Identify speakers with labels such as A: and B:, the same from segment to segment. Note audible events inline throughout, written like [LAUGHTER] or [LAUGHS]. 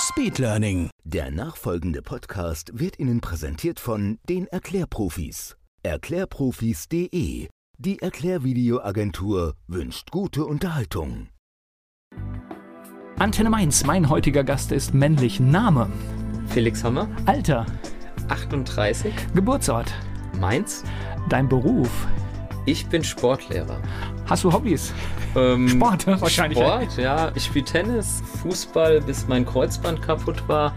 A: Speed Learning.
B: Der nachfolgende Podcast wird Ihnen präsentiert von den Erklärprofis. Erklärprofis.de. Die Erklärvideoagentur wünscht gute Unterhaltung.
C: Antenne Mainz, mein heutiger Gast ist männlich. Name,
D: Felix Hammer,
C: Alter,
D: 38,
C: Geburtsort,
D: Mainz.
C: dein Beruf.
D: Ich bin Sportlehrer.
C: Hast du Hobbys?
D: Ähm, [LAUGHS]
C: Sport, wahrscheinlich.
D: Sport, ja. Ich spiele Tennis, Fußball, bis mein Kreuzband kaputt war.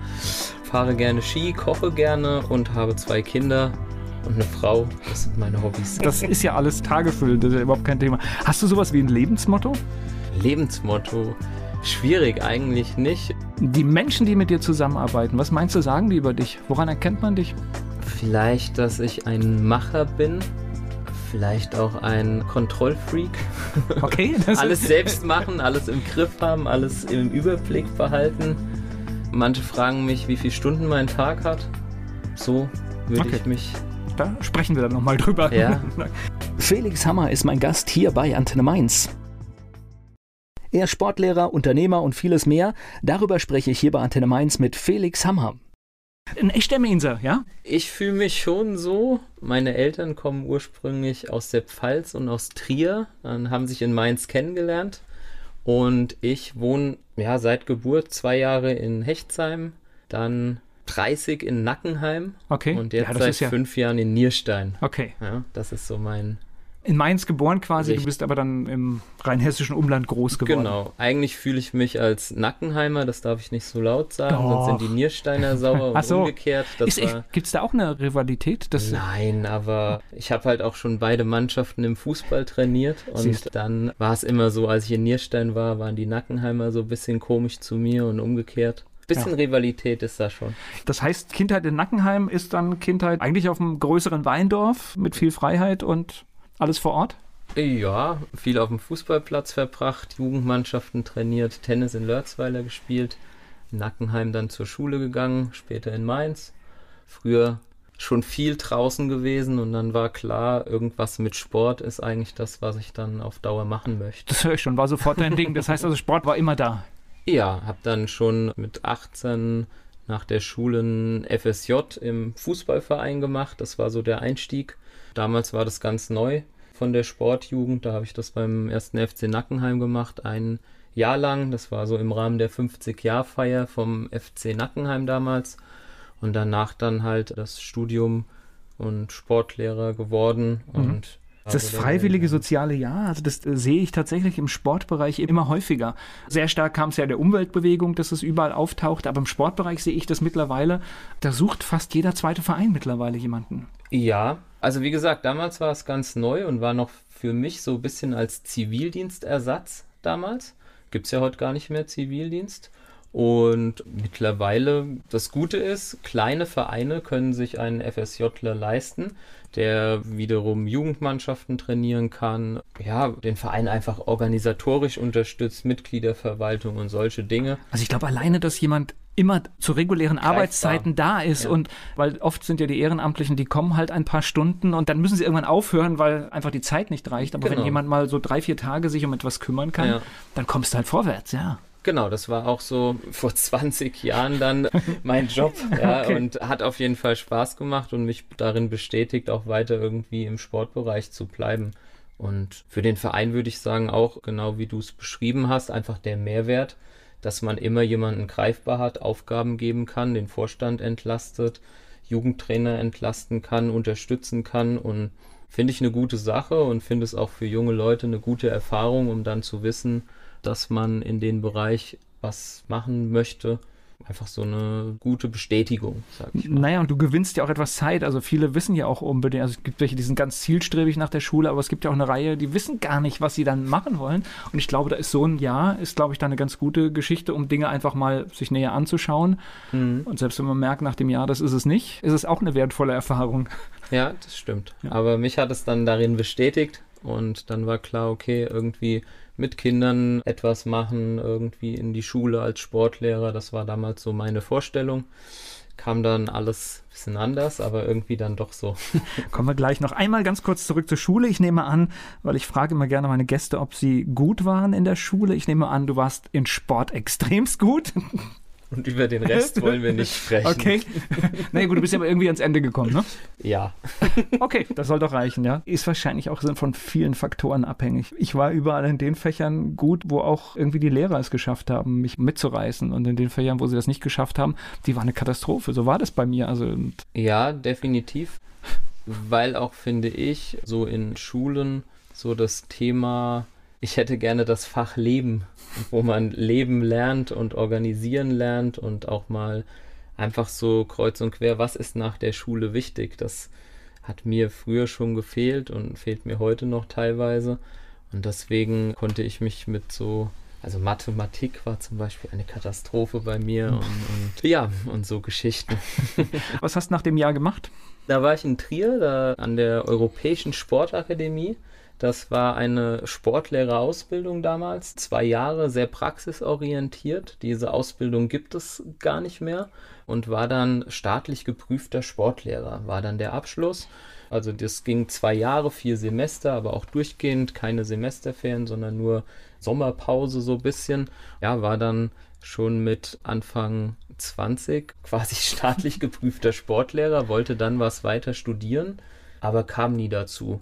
D: Fahre gerne Ski, koche gerne und habe zwei Kinder und eine Frau. Das sind meine Hobbys.
C: Das ist ja alles tagefüllend, das ist ja überhaupt kein Thema. Hast du sowas wie ein Lebensmotto?
D: Lebensmotto. Schwierig eigentlich nicht.
C: Die Menschen, die mit dir zusammenarbeiten, was meinst du, sagen die über dich? Woran erkennt man dich?
D: Vielleicht, dass ich ein Macher bin. Vielleicht auch ein Kontrollfreak.
C: Okay, [LAUGHS] das
D: alles selbst machen, alles im Griff haben, alles im Überblick behalten. Manche fragen mich, wie viele Stunden mein Tag hat. So würde
C: Okay.
D: ich mich.
C: da sprechen wir dann nochmal drüber.
D: Ja. [LAUGHS]
C: Felix Hammer ist mein Gast hier bei Antenne Mainz. Er ist Sportlehrer, Unternehmer und vieles mehr. Darüber spreche ich hier bei Antenne Mainz mit Felix Hammer. Ein echter Mainzer, ja?
D: Ich fühle mich schon so. Meine Eltern kommen ursprünglich aus der Pfalz und aus Trier, dann haben sich in Mainz kennengelernt. Und ich wohne ja seit Geburt zwei Jahre in Hechtsheim, dann 30 in Nackenheim
C: Okay.
D: und jetzt
C: ja,
D: seit
C: ja.
D: fünf Jahren in Nierstein.
C: Okay.
D: Ja, das ist so mein
C: In Mainz geboren quasi, du
D: Richtig.
C: bist aber dann im rheinhessischen Umland groß geworden.
D: Genau. Eigentlich fühle ich mich als Nackenheimer, das darf ich nicht so laut sagen,
C: Doch.
D: sonst sind die Niersteiner sauer [LAUGHS] und
C: Ach so.
D: umgekehrt. War,
C: gibt's da auch eine Rivalität? Das,
D: Nein, aber ich habe halt auch schon beide Mannschaften im Fußball trainiert und
C: Siehst.
D: dann war es immer so, als ich in Nierstein war, waren die Nackenheimer so ein bisschen komisch zu mir und umgekehrt. Bisschen
C: Ja.
D: Rivalität ist da schon.
C: das heißt, Kindheit in Nackenheim ist dann Kindheit eigentlich auf einem größeren Weindorf mit viel Freiheit und alles vor Ort?
D: Ja, viel auf dem Fußballplatz verbracht, Jugendmannschaften trainiert, Tennis in Lörzweiler gespielt, in Nackenheim dann zur Schule gegangen, später in Mainz. Früher schon viel draußen gewesen und dann war klar, irgendwas mit Sport ist eigentlich das, was ich dann auf Dauer machen möchte.
C: Das höre ich schon, war sofort dein Ding. Das heißt also, Sport war immer da.
D: Ja, habe dann schon mit 18 nach der Schule ein FSJ im Fußballverein gemacht. Das war so der Einstieg. Damals war das ganz neu von der Sportjugend. Da habe ich das beim ersten FC Nackenheim gemacht, ein Jahr lang. Das war so im Rahmen der 50-Jahr-Feier vom FC Nackenheim damals. Und danach dann halt das Studium und Sportlehrer geworden. Und
C: Das freiwillige soziale Jahr, also das äh, sehe ich tatsächlich im Sportbereich immer häufiger. Sehr stark kam es ja der Umweltbewegung, dass es überall auftaucht, aber im Sportbereich sehe ich das mittlerweile, da sucht fast jeder zweite Verein mittlerweile jemanden.
D: Ja, also wie gesagt, damals war es ganz neu und war noch für mich so ein bisschen als Zivildienstersatz damals. Gibt es ja heute gar nicht mehr Zivildienst. Und mittlerweile, das Gute ist, kleine Vereine können sich einen FSJler leisten, der wiederum Jugendmannschaften trainieren kann, ja, den Verein einfach organisatorisch unterstützt, Mitgliederverwaltung und solche Dinge.
C: Also ich glaube alleine, dass jemand immer zu regulären Arbeitszeiten da ist
D: Ja.
C: und weil oft sind ja die Ehrenamtlichen, die kommen halt ein paar Stunden und dann müssen sie irgendwann aufhören, weil einfach die Zeit nicht reicht. Aber wenn
D: Genau.
C: jemand mal so drei, vier Tage sich um etwas kümmern kann,
D: Ja.
C: dann kommst du halt vorwärts, ja.
D: Genau, das war auch so vor [LAUGHS] 20 Jahren dann mein Job [LAUGHS] ja,
C: Okay.
D: und hat auf jeden Fall Spaß gemacht und mich darin bestätigt, auch weiter irgendwie im Sportbereich zu bleiben. Und für den Verein würde ich sagen, auch genau wie du es beschrieben hast, einfach der Mehrwert, dass man immer jemanden greifbar hat, Aufgaben geben kann, den Vorstand entlastet, Jugendtrainer entlasten kann, unterstützen kann und finde ich eine gute Sache und finde es auch für junge Leute eine gute Erfahrung, um dann zu wissen, dass man in den Bereich was machen möchte einfach so eine gute Bestätigung, sag ich
C: mal. Naja, und du gewinnst ja auch etwas Zeit. Also viele wissen ja auch unbedingt, also es gibt welche, die sind ganz zielstrebig nach der Schule, aber es gibt ja auch eine Reihe, die wissen gar nicht, was sie dann machen wollen. Und ich glaube, da ist so ein Jahr, ist glaube ich da eine ganz gute Geschichte, um Dinge einfach mal sich näher anzuschauen. Mhm. Und selbst wenn man merkt nach dem Jahr, das ist es nicht, ist es auch eine wertvolle Erfahrung.
D: Ja, das stimmt. Ja. Aber mich hat es dann darin bestätigt und dann war klar, okay, irgendwie mit Kindern etwas machen, irgendwie in die Schule als Sportlehrer. Das war damals so meine Vorstellung. Kam dann alles ein bisschen anders, aber irgendwie dann doch so. [LAUGHS]
C: Kommen wir gleich noch einmal ganz kurz zurück zur Schule. Ich nehme an, weil ich frage immer gerne meine Gäste, ob sie gut waren in der Schule. Ich nehme an, du warst in Sport [LAUGHS] extremst gut.
D: Und über den Rest wollen wir nicht [LAUGHS] sprechen.
C: Okay. Na nee, gut, du bist aber irgendwie ans Ende gekommen, ne?
D: Ja. [LAUGHS]
C: Okay, das soll doch reichen, ja. Ist wahrscheinlich auch von vielen Faktoren abhängig. Ich war überall in den Fächern gut, wo auch irgendwie die Lehrer es geschafft haben, mich mitzureißen. Und in den Fächern, wo sie das nicht geschafft haben, die war eine Katastrophe. So war das bei mir. Also,
D: ja, definitiv. Weil auch, finde ich, so in Schulen so das Thema ich hätte gerne das Fach Leben, wo man Leben lernt und organisieren lernt und auch mal einfach so kreuz und quer, was ist nach der Schule wichtig? Das hat mir früher schon gefehlt und fehlt mir heute noch teilweise. Und deswegen konnte ich mich mit so, also Mathematik war zum Beispiel eine Katastrophe bei mir und, und ja, und so Geschichten. [LAUGHS]
C: Was hast du nach dem Jahr gemacht?
D: Da war ich in Trier, da an der Europäischen Sportakademie. Das war eine Sportlehrerausbildung damals, zwei Jahre, sehr praxisorientiert. Diese Ausbildung gibt es gar nicht mehr und war dann staatlich geprüfter Sportlehrer, war dann der Abschluss. Also das ging zwei Jahre, vier Semester, aber auch durchgehend, keine Semesterferien, sondern nur Sommerpause so ein bisschen. Ja, war dann schon mit Anfang 20 quasi [LAUGHS] staatlich geprüfter Sportlehrer, wollte dann was weiter studieren, aber kam nie dazu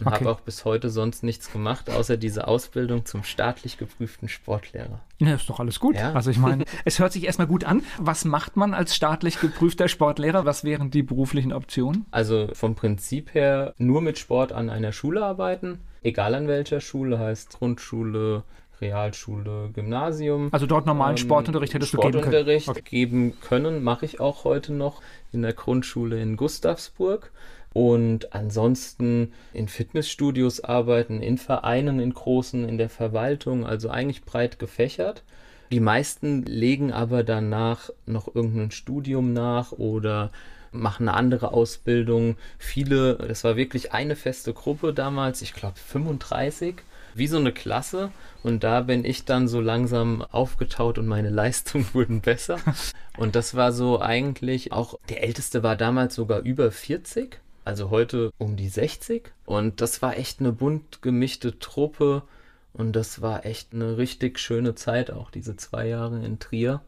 D: und okay. habe auch bis heute sonst nichts gemacht, außer diese Ausbildung zum staatlich geprüften Sportlehrer.
C: Ja, ist doch alles gut. Ja. Also ich meine, [LAUGHS] es hört sich erstmal gut an. Was macht man als staatlich geprüfter Sportlehrer? Was wären die beruflichen Optionen?
D: Also vom Prinzip her nur mit Sport an einer Schule arbeiten, egal an welcher Schule, heißt Grundschule, Realschule, Gymnasium.
C: Also dort normalen ähm, Sportunterricht hättest
D: Sportunterricht
C: du geben
D: können? Okay. geben können, mache ich auch heute noch in der Grundschule in Gustavsburg und ansonsten in Fitnessstudios arbeiten, in Vereinen, in großen, in der Verwaltung, also eigentlich breit gefächert. Die meisten legen aber danach noch irgendein Studium nach oder machen eine andere Ausbildung. Viele, das war wirklich eine feste Gruppe damals, ich glaube 35, wie so eine Klasse. Und da bin ich dann so langsam aufgetaut und meine [LAUGHS] Leistungen wurden besser. Und das war so eigentlich auch, der Älteste war damals sogar über 40 also heute um die 60. Und das war echt eine bunt gemischte Truppe. Und das war echt eine richtig schöne Zeit, auch diese zwei Jahre in Trier.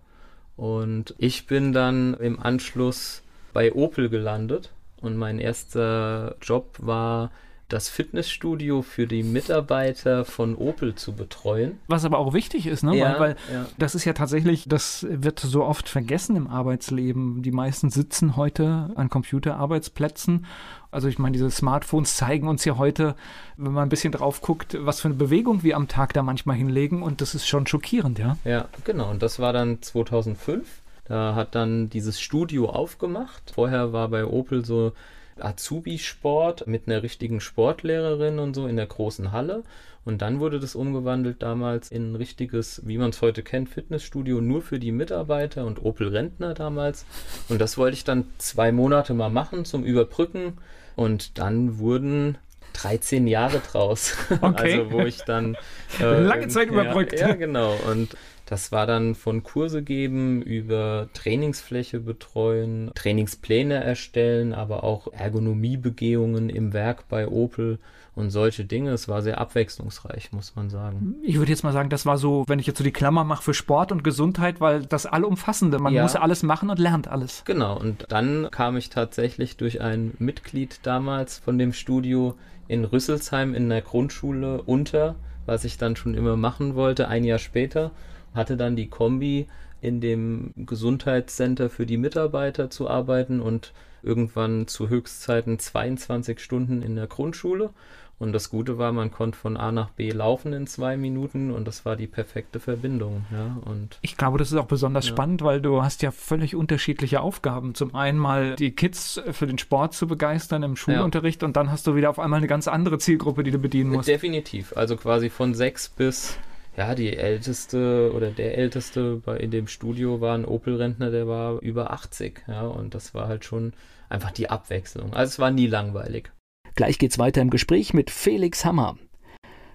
D: Und ich bin dann im Anschluss bei Opel gelandet. Und mein erster Job war das Fitnessstudio für die Mitarbeiter von Opel zu betreuen.
C: Was aber auch wichtig ist, ne? Ja, weil, weil ja. das ist ja tatsächlich, das wird so oft vergessen im Arbeitsleben. Die meisten sitzen heute an Computerarbeitsplätzen. Also ich meine, diese Smartphones zeigen uns ja heute, wenn man ein bisschen drauf guckt, was für eine Bewegung wir am Tag da manchmal hinlegen und das ist schon schockierend, ja?
D: Ja, genau. Und das war dann 2005. Da hat dann dieses Studio aufgemacht. Vorher war bei Opel so Azubi-Sport mit einer richtigen Sportlehrerin und so in der großen Halle. Und dann wurde das umgewandelt damals in ein richtiges, wie man es heute kennt, Fitnessstudio nur für die Mitarbeiter und Opel Rentner damals. Und das wollte ich dann zwei Monate mal machen zum Überbrücken. Und dann wurden 13 Jahre draus. [LAUGHS]
C: Okay.
D: Also wo ich dann
C: äh, [LAUGHS] lange Zeit [LAUGHS] überbrückt.
D: Ja, ja, genau. Und das war dann von Kurse geben über Trainingsfläche betreuen, Trainingspläne erstellen, aber auch Ergonomiebegehungen im Werk bei Opel und solche Dinge. Es war sehr abwechslungsreich, muss man sagen.
C: Ich würde jetzt mal sagen, das war so, wenn ich jetzt so die Klammer mache für Sport und Gesundheit, weil das allumfassende, man ja. muss alles machen und lernt alles.
D: Genau, und dann kam ich tatsächlich durch ein Mitglied damals von dem Studio in Rüsselsheim in der Grundschule unter, was ich dann schon immer machen wollte, ein Jahr später hatte dann die Kombi, in dem Gesundheitscenter für die Mitarbeiter zu arbeiten und irgendwann zu Höchstzeiten 22 Stunden in der Grundschule. Und das Gute war, man konnte von A nach B laufen in zwei Minuten und das war die perfekte Verbindung. Ja, und
C: ich glaube, das ist auch besonders ja. spannend, weil du hast ja völlig unterschiedliche Aufgaben. Zum einen mal die Kids für den Sport zu begeistern im Schulunterricht ja. und dann hast du wieder auf einmal eine ganz andere Zielgruppe, die du bedienen musst.
D: Definitiv. Also quasi von sechs bis ja, die älteste oder der älteste bei, in dem Studio war ein Opel-Rentner, der war über 80. Ja, und das war halt schon einfach die Abwechslung. Also es war nie langweilig.
A: Gleich geht's weiter im Gespräch mit Felix Hammer.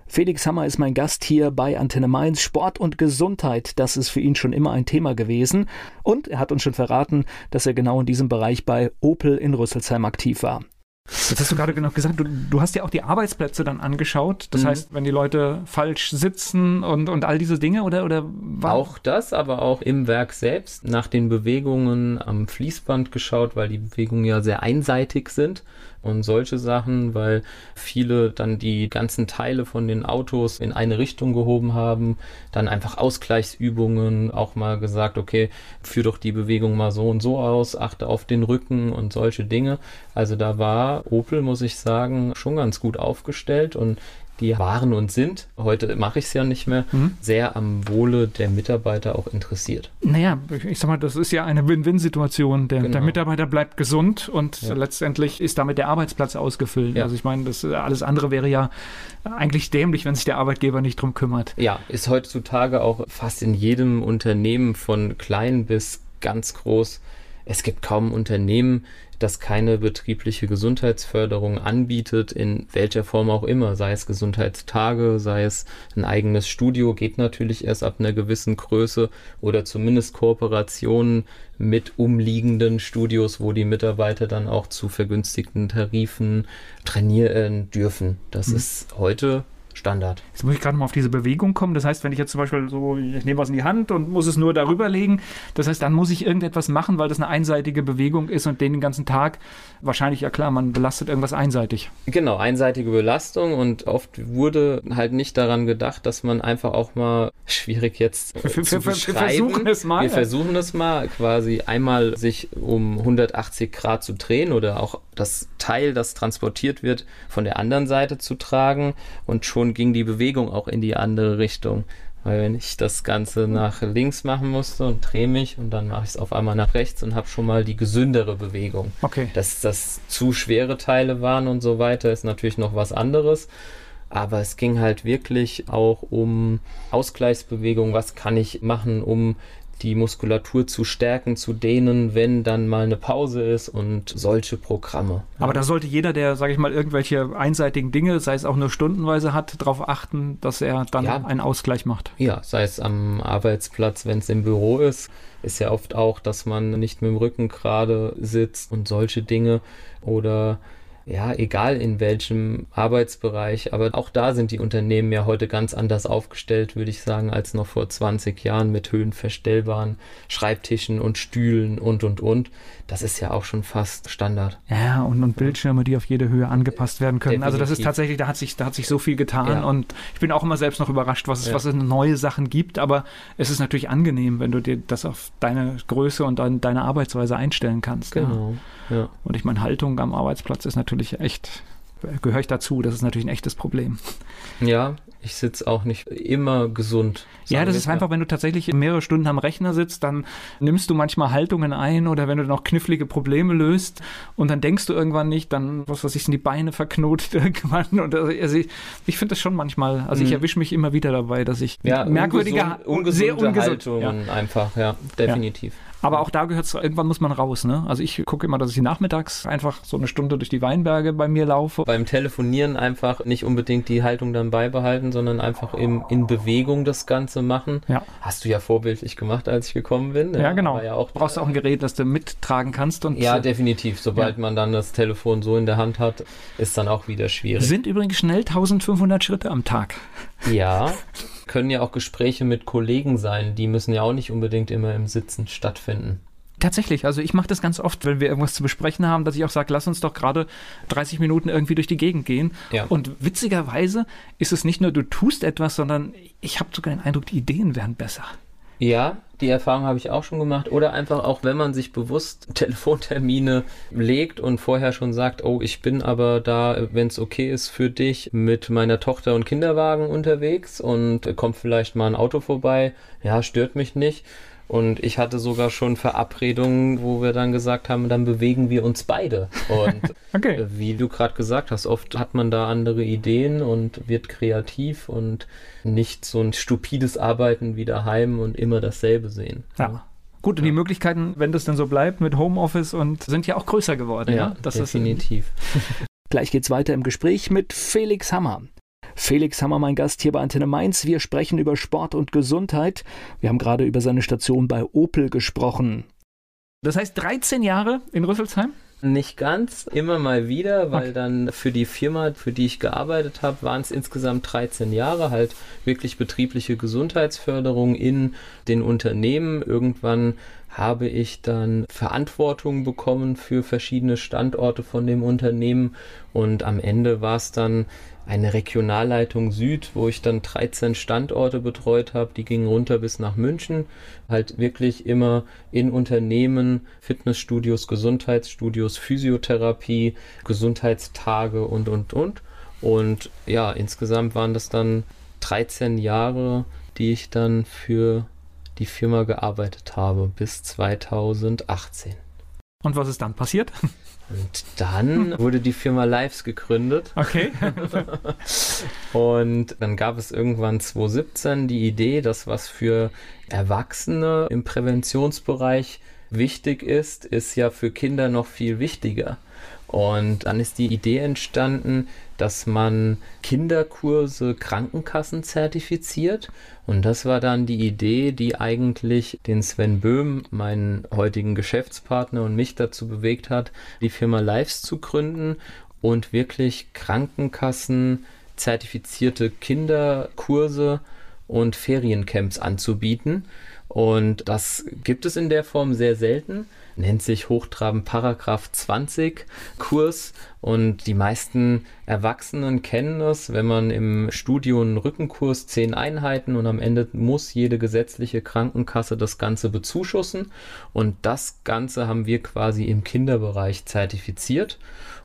A: Felix Hammer ist mein Gast hier bei Antenne Mainz. Sport und Gesundheit, das ist für ihn schon immer ein Thema gewesen. Und er hat uns schon verraten, dass er genau in diesem Bereich bei Opel in Rüsselsheim aktiv war.
C: Jetzt hast du gerade noch gesagt, du, du, hast ja auch die Arbeitsplätze dann angeschaut. Das mhm. heißt, wenn die Leute falsch sitzen und, und all diese Dinge oder, oder
D: Auch das, aber auch im Werk selbst nach den Bewegungen am Fließband geschaut, weil die Bewegungen ja sehr einseitig sind und solche Sachen, weil viele dann die ganzen Teile von den Autos in eine Richtung gehoben haben, dann einfach Ausgleichsübungen, auch mal gesagt, okay, führ doch die Bewegung mal so und so aus, achte auf den Rücken und solche Dinge. Also da war Opel, muss ich sagen, schon ganz gut aufgestellt und die waren und sind, heute mache ich es ja nicht mehr, mhm. sehr am Wohle der Mitarbeiter auch interessiert.
C: Naja, ich sag mal, das ist ja eine Win-Win-Situation. Der, genau. der, Mitarbeiter bleibt gesund und ja. letztendlich ist damit der Arbeitsplatz ausgefüllt. Ja. Also ich meine, das alles andere wäre ja eigentlich dämlich, wenn sich der Arbeitgeber nicht drum kümmert.
D: Ja, ist heutzutage auch fast in jedem Unternehmen von klein bis ganz groß. Es gibt kaum Unternehmen, das keine betriebliche Gesundheitsförderung anbietet, in welcher Form auch immer, sei es Gesundheitstage, sei es ein eigenes Studio, geht natürlich erst ab einer gewissen Größe oder zumindest Kooperationen mit umliegenden Studios, wo die Mitarbeiter dann auch zu vergünstigten Tarifen trainieren dürfen. Das mhm. ist heute Standard.
C: Jetzt muss ich gerade mal auf diese Bewegung kommen. Das heißt, wenn ich jetzt zum Beispiel so, ich nehme was in die Hand und muss es nur darüber legen, das heißt, dann muss ich irgendetwas machen, weil das eine einseitige Bewegung ist und den ganzen Tag wahrscheinlich, ja klar, man belastet irgendwas einseitig.
D: Genau, einseitige Belastung und oft wurde halt nicht daran gedacht, dass man einfach auch mal, schwierig jetzt äh, wir, zu wir, beschreiben. Wir versuchen es mal. Wir versuchen es mal, quasi einmal sich um 180 Grad zu drehen oder auch das Teil, das transportiert wird, von der anderen Seite zu tragen und schon ging die Bewegung auch in die andere Richtung. Weil wenn ich das Ganze nach links machen musste und drehe mich und dann mache ich es auf einmal nach rechts und habe schon mal die gesündere Bewegung.
C: Okay.
D: Dass das zu schwere Teile waren und so weiter, ist natürlich noch was anderes. Aber es ging halt wirklich auch um Ausgleichsbewegung. Was kann ich machen, um die Muskulatur zu stärken, zu dehnen, wenn dann mal eine Pause ist und solche Programme.
C: Aber da sollte jeder, der, sage ich mal, irgendwelche einseitigen Dinge, sei es auch nur stundenweise hat, darauf achten, dass er dann ja. einen Ausgleich macht.
D: Ja, sei es am Arbeitsplatz, wenn es im Büro ist, ist ja oft auch, dass man nicht mit dem Rücken gerade sitzt und solche Dinge oder ja, egal in welchem Arbeitsbereich, aber auch da sind die Unternehmen ja heute ganz anders aufgestellt, würde ich sagen, als noch vor 20 Jahren mit höhenverstellbaren Schreibtischen und Stühlen und und und. Das ist ja auch schon fast Standard.
C: Ja, und, und Bildschirme, die auf jede Höhe angepasst werden können. Definitiv. Also das ist tatsächlich, da hat sich, da hat sich so viel getan ja. und ich bin auch immer selbst noch überrascht, was es, ja. was es neue Sachen gibt, aber es ist natürlich angenehm, wenn du dir das auf deine Größe und deine, Arbeitsweise einstellen kannst.
D: Genau.
C: Ja. Ja. Und ich meine, Haltung am Arbeitsplatz ist natürlich echt, gehöre ich dazu. Das ist natürlich ein echtes Problem.
D: Ja, ich sitze auch nicht immer gesund.
C: Ja, das ist einfach, wenn du tatsächlich mehrere Stunden am Rechner sitzt, dann nimmst du manchmal Haltungen ein oder wenn du noch knifflige Probleme löst und dann denkst du irgendwann nicht, dann, was weiß ich, sind die Beine verknotet [LAUGHS] irgendwann. Und also, ich, ich finde das schon manchmal, also ich mhm. erwische mich immer wieder dabei, dass ich
D: ja, merkwürdige, ungesund, sehr ungesund, Haltungen ja. einfach, ja, definitiv. Ja.
C: Aber auch da gehört es, irgendwann muss man raus. Ne? Also ich gucke immer, dass ich nachmittags einfach so eine Stunde durch die Weinberge bei mir laufe.
D: Beim Telefonieren einfach nicht unbedingt die Haltung dann beibehalten, sondern einfach im, in Bewegung das Ganze machen.
C: Ja.
D: Hast du ja vorbildlich gemacht, als ich gekommen bin.
C: Ja, genau. Ja auch, Brauchst du auch ein Gerät, das du mittragen kannst. Und
D: ja, definitiv. Sobald ja. man dann das Telefon so in der Hand hat, ist dann auch wieder schwierig.
C: Sind übrigens schnell 1500 Schritte am Tag.
D: Ja, können ja auch Gespräche mit Kollegen sein. Die müssen ja auch nicht unbedingt immer im Sitzen stattfinden.
C: Tatsächlich, also ich mache das ganz oft, wenn wir irgendwas zu besprechen haben, dass ich auch sage, lass uns doch gerade 30 Minuten irgendwie durch die Gegend gehen.
D: Ja.
C: Und witzigerweise ist es nicht nur, du tust etwas, sondern ich habe sogar den Eindruck, die Ideen werden besser.
D: Ja, die Erfahrung habe ich auch schon gemacht. Oder einfach auch, wenn man sich bewusst [LAUGHS] Telefontermine legt und vorher schon sagt, oh, ich bin aber da, wenn es okay ist für dich, mit meiner Tochter und Kinderwagen unterwegs und kommt vielleicht mal ein Auto vorbei. Ja, stört mich nicht. Und ich hatte sogar schon Verabredungen, wo wir dann gesagt haben, dann bewegen wir uns beide. Und [LAUGHS] okay. Äh, wie du gerade gesagt hast, oft hat man da andere Ideen und wird kreativ und nicht so ein stupides Arbeiten wie daheim und immer dasselbe sehen.
C: Ja. Gut, und die Möglichkeiten, wenn das dann so bleibt mit Homeoffice und sind ja auch größer geworden.
D: Ja, ja? Das definitiv. [LAUGHS] [LAUGHS]
A: Gleich geht's weiter im Gespräch mit Felix Hammer. Felix Hammer, mein Gast hier bei Antenne Mainz. Wir sprechen über Sport und Gesundheit. Wir haben gerade über seine Station bei Opel gesprochen.
C: Das heißt 13 Jahre in Rüsselsheim?
D: Nicht ganz, immer mal wieder, weil okay. dann für die Firma, für die ich gearbeitet habe, waren es insgesamt 13 Jahre, halt wirklich betriebliche Gesundheitsförderung in den Unternehmen. Irgendwann habe ich dann Verantwortung bekommen für verschiedene Standorte von dem Unternehmen und am Ende war es dann eine Regionalleitung Süd, wo ich dann 13 Standorte betreut habe. Die gingen runter bis nach München. Halt wirklich immer in Unternehmen, Fitnessstudios, Gesundheitsstudios, Physiotherapie, Gesundheitstage und, und, und. Und ja, insgesamt waren das dann 13 Jahre, die ich dann für die Firma gearbeitet habe bis 2018.
C: Und was ist dann passiert?
D: Und dann [LAUGHS] wurde die Firma Lives gegründet.
C: Okay. [LAUGHS]
D: und dann gab es irgendwann 2017 die Idee, dass was für Erwachsene im Präventionsbereich wichtig ist, ist ja für Kinder noch viel wichtiger. Und dann ist die Idee entstanden, dass man Kinderkurse Krankenkassen zertifiziert. Und das war dann die Idee, die eigentlich den Sven Böhm, meinen heutigen Geschäftspartner und mich dazu bewegt hat, die Firma Lives zu gründen und wirklich Krankenkassen zertifizierte Kinderkurse und Feriencamps anzubieten. Und das gibt es in der Form sehr selten nennt sich Hochtraben Paragraph 20 Kurs und die meisten Erwachsenen kennen das, wenn man im Studio einen Rückenkurs zehn Einheiten und am Ende muss jede gesetzliche Krankenkasse das Ganze bezuschussen und das Ganze haben wir quasi im Kinderbereich zertifiziert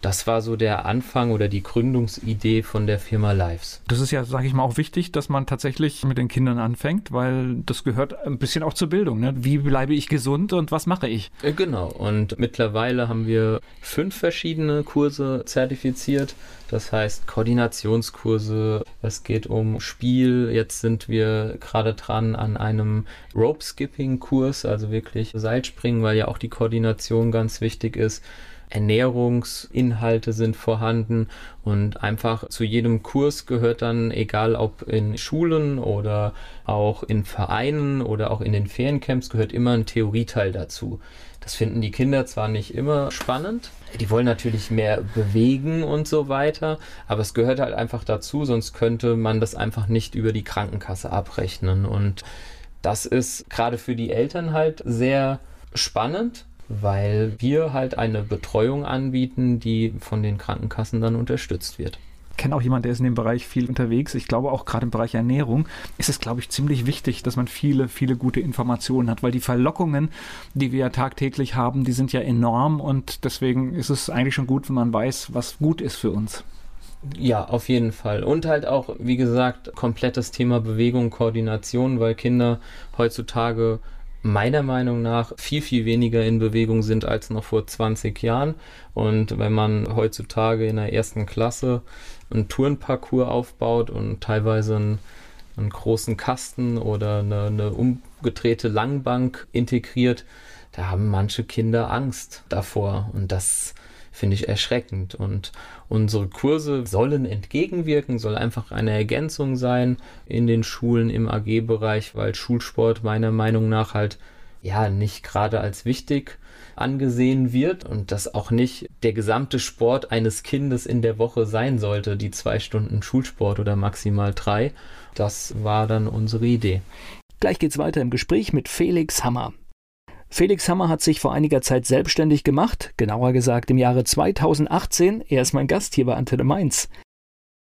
D: das war so der Anfang oder die Gründungsidee von der Firma Lives.
C: Das ist ja, sage ich mal, auch wichtig, dass man tatsächlich mit den Kindern anfängt, weil das gehört ein bisschen auch zur Bildung. Ne? Wie bleibe ich gesund und was mache ich?
D: Äh, genau. Und mittlerweile haben wir fünf verschiedene Kurse zertifiziert. Das heißt Koordinationskurse, es geht um Spiel. Jetzt sind wir gerade dran an einem Rope-Skipping-Kurs, also wirklich Seilspringen, weil ja auch die Koordination ganz wichtig ist. Ernährungsinhalte sind vorhanden und einfach zu jedem Kurs gehört dann, egal ob in Schulen oder auch in Vereinen oder auch in den Feriencamps, gehört immer ein Theorieteil dazu. Das finden die Kinder zwar nicht immer spannend, die wollen natürlich mehr bewegen und so weiter, aber es gehört halt einfach dazu, sonst könnte man das einfach nicht über die Krankenkasse abrechnen und das ist gerade für die Eltern halt sehr spannend, weil wir halt eine Betreuung anbieten, die von den Krankenkassen dann unterstützt wird.
C: Kenne auch jemanden, der ist in dem Bereich viel unterwegs. Ich glaube auch gerade im Bereich Ernährung ist es, glaube ich, ziemlich wichtig, dass man viele, viele gute Informationen hat, weil die Verlockungen, die wir ja tagtäglich haben, die sind ja enorm und deswegen ist es eigentlich schon gut, wenn man weiß, was gut ist für uns.
D: Ja, auf jeden Fall. Und halt auch, wie gesagt, komplettes Thema Bewegung, Koordination, weil Kinder heutzutage meiner Meinung nach viel, viel weniger in Bewegung sind als noch vor 20 Jahren. Und wenn man heutzutage in der ersten Klasse einen Tourenparcours aufbaut und teilweise einen, einen großen Kasten oder eine, eine umgedrehte Langbank integriert, da haben manche Kinder Angst davor. Und das finde ich erschreckend. Und unsere Kurse sollen entgegenwirken, soll einfach eine Ergänzung sein in den Schulen im AG-Bereich, weil Schulsport meiner Meinung nach halt ja nicht gerade als wichtig angesehen wird und das auch nicht der gesamte Sport eines Kindes in der Woche sein sollte, die zwei Stunden Schulsport oder maximal drei. Das war dann unsere Idee.
A: Gleich geht's weiter im Gespräch mit Felix Hammer. Felix Hammer hat sich vor einiger Zeit selbstständig gemacht, genauer gesagt im Jahre 2018. Er ist mein Gast hier bei Antenne Mainz.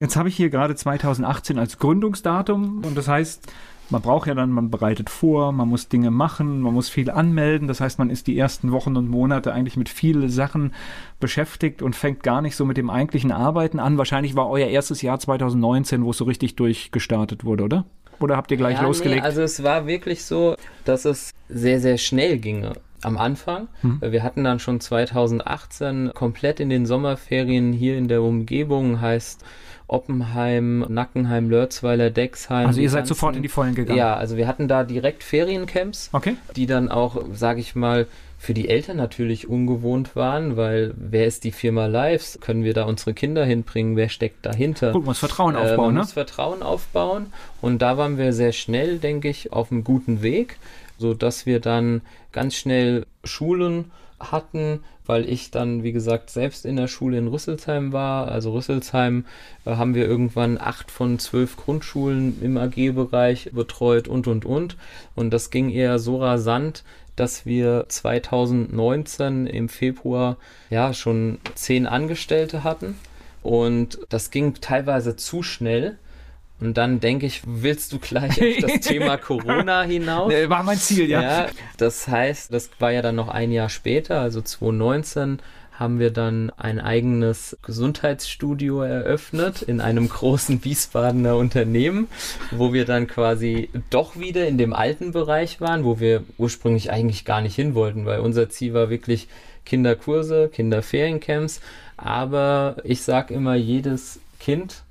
C: Jetzt habe ich hier gerade 2018 als Gründungsdatum und das heißt, man braucht ja dann, man bereitet vor, man muss Dinge machen, man muss viel anmelden. Das heißt, man ist die ersten Wochen und Monate eigentlich mit vielen Sachen beschäftigt und fängt gar nicht so mit dem eigentlichen Arbeiten an. Wahrscheinlich war euer erstes Jahr 2019, wo es so richtig durchgestartet wurde, oder? Oder habt ihr gleich
D: ja,
C: losgelegt?
D: Nee, also es war wirklich so, dass es sehr, sehr schnell ginge am Anfang. Hm. Wir hatten dann schon 2018 komplett in den Sommerferien hier in der Umgebung, heißt Oppenheim, Nackenheim, Lörzweiler, Dexheim.
C: Also ihr seid ganzen, sofort in die Vollen gegangen?
D: Ja, also wir hatten da direkt Feriencamps,
C: okay.
D: die dann auch, sage ich mal, für die Eltern natürlich ungewohnt waren, weil wer ist die Firma Lives? Können wir da unsere Kinder hinbringen? Wer steckt dahinter?
C: Gut, man muss Vertrauen aufbauen, äh, man
D: ne? muss Vertrauen aufbauen und da waren wir sehr schnell, denke ich, auf einem guten Weg, so dass wir dann ganz schnell Schulen hatten, weil ich dann, wie gesagt, selbst in der Schule in Rüsselsheim war. Also Rüsselsheim äh, haben wir irgendwann acht von zwölf Grundschulen im AG-Bereich betreut und, und, und. Und das ging eher so rasant, dass wir 2019 im Februar ja schon zehn Angestellte hatten. Und das ging teilweise zu schnell. Und dann denke ich, willst du gleich auf das [LAUGHS] Thema Corona hinaus?
C: War mein Ziel, ja. ja.
D: Das heißt, das war ja dann noch ein Jahr später, also 2019 haben wir dann ein eigenes Gesundheitsstudio eröffnet in einem großen Wiesbadener Unternehmen, wo wir dann quasi doch wieder in dem alten Bereich waren, wo wir ursprünglich eigentlich gar nicht hin wollten, weil unser Ziel war wirklich Kinderkurse, Kinderferiencamps. Aber ich sage immer, jedes Kind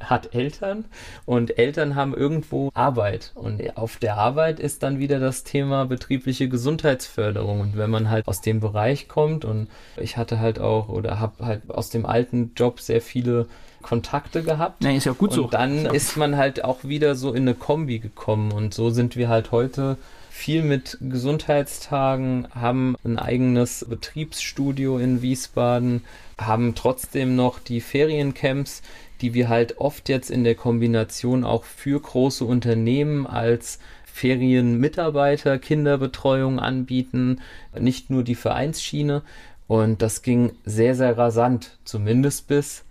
D: hat Eltern und Eltern haben irgendwo Arbeit. Und auf der Arbeit ist dann wieder das Thema betriebliche Gesundheitsförderung. Und wenn man halt aus dem Bereich kommt und ich hatte halt auch oder habe halt aus dem alten Job sehr viele Kontakte gehabt.
C: Nee, ist ja gut
D: und
C: so.
D: Und dann
C: ja.
D: ist man halt auch wieder so in eine Kombi gekommen. Und so sind wir halt heute viel mit Gesundheitstagen, haben ein eigenes Betriebsstudio in Wiesbaden, haben trotzdem noch die Feriencamps, die wir halt oft jetzt in der Kombination auch für große Unternehmen als Ferienmitarbeiter, Kinderbetreuung anbieten, nicht nur die Vereinsschiene. Und das ging sehr, sehr rasant, zumindest bis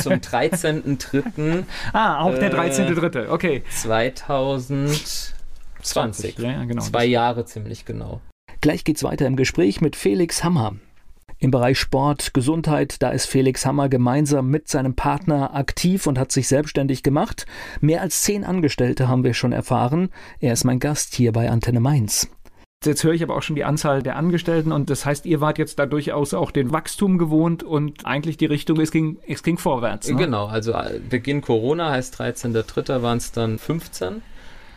D: zum 13.03. [LAUGHS]
C: ah, auch der 13.03., okay.
D: 2020. 20, ja, genau. Zwei Jahre ziemlich genau.
A: Gleich geht's weiter im Gespräch mit Felix Hammer. Im Bereich Sport, Gesundheit, da ist Felix Hammer gemeinsam mit seinem Partner aktiv und hat sich selbstständig gemacht. Mehr als zehn Angestellte haben wir schon erfahren. Er ist mein Gast hier bei Antenne Mainz.
C: Jetzt höre ich aber auch schon die Anzahl der Angestellten und das heißt, ihr wart jetzt da durchaus auch den Wachstum gewohnt und eigentlich die Richtung, es ging, es ging vorwärts. Ne?
D: Genau, also äh, Beginn Corona heißt 13.3. waren es dann 15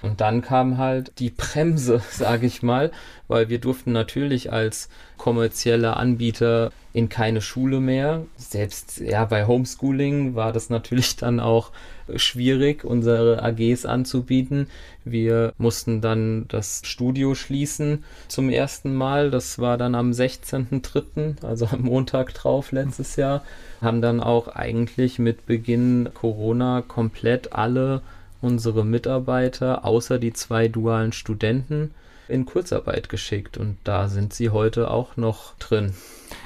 D: und dann kam halt die Bremse, [LAUGHS] sage ich mal, weil wir durften natürlich als kommerzieller Anbieter in keine Schule mehr. Selbst ja bei Homeschooling war das natürlich dann auch schwierig, unsere AGs anzubieten. Wir mussten dann das Studio schließen zum ersten Mal. Das war dann am 16.03., also am Montag drauf letztes Jahr. Haben dann auch eigentlich mit Beginn Corona komplett alle unsere Mitarbeiter, außer die zwei dualen Studenten, in Kurzarbeit geschickt und da sind sie heute auch noch drin.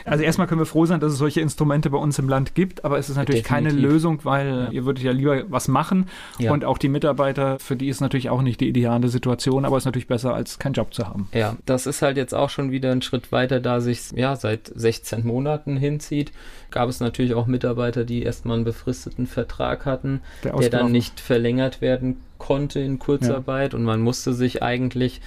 C: Also erstmal können wir froh sein, dass es solche Instrumente bei uns im Land gibt, aber es ist natürlich Definitiv. keine Lösung, weil ja. ihr würdet ja lieber was machen ja. und auch die Mitarbeiter, für die ist natürlich auch nicht die ideale Situation, aber es ist natürlich besser, als keinen Job zu haben.
D: Ja, das ist halt jetzt auch schon wieder ein Schritt weiter, da sich ja seit 16 Monaten hinzieht. Gab es natürlich auch Mitarbeiter, die erstmal einen befristeten Vertrag hatten, der, der dann nicht verlängert werden konnte in Kurzarbeit ja. und man musste sich eigentlich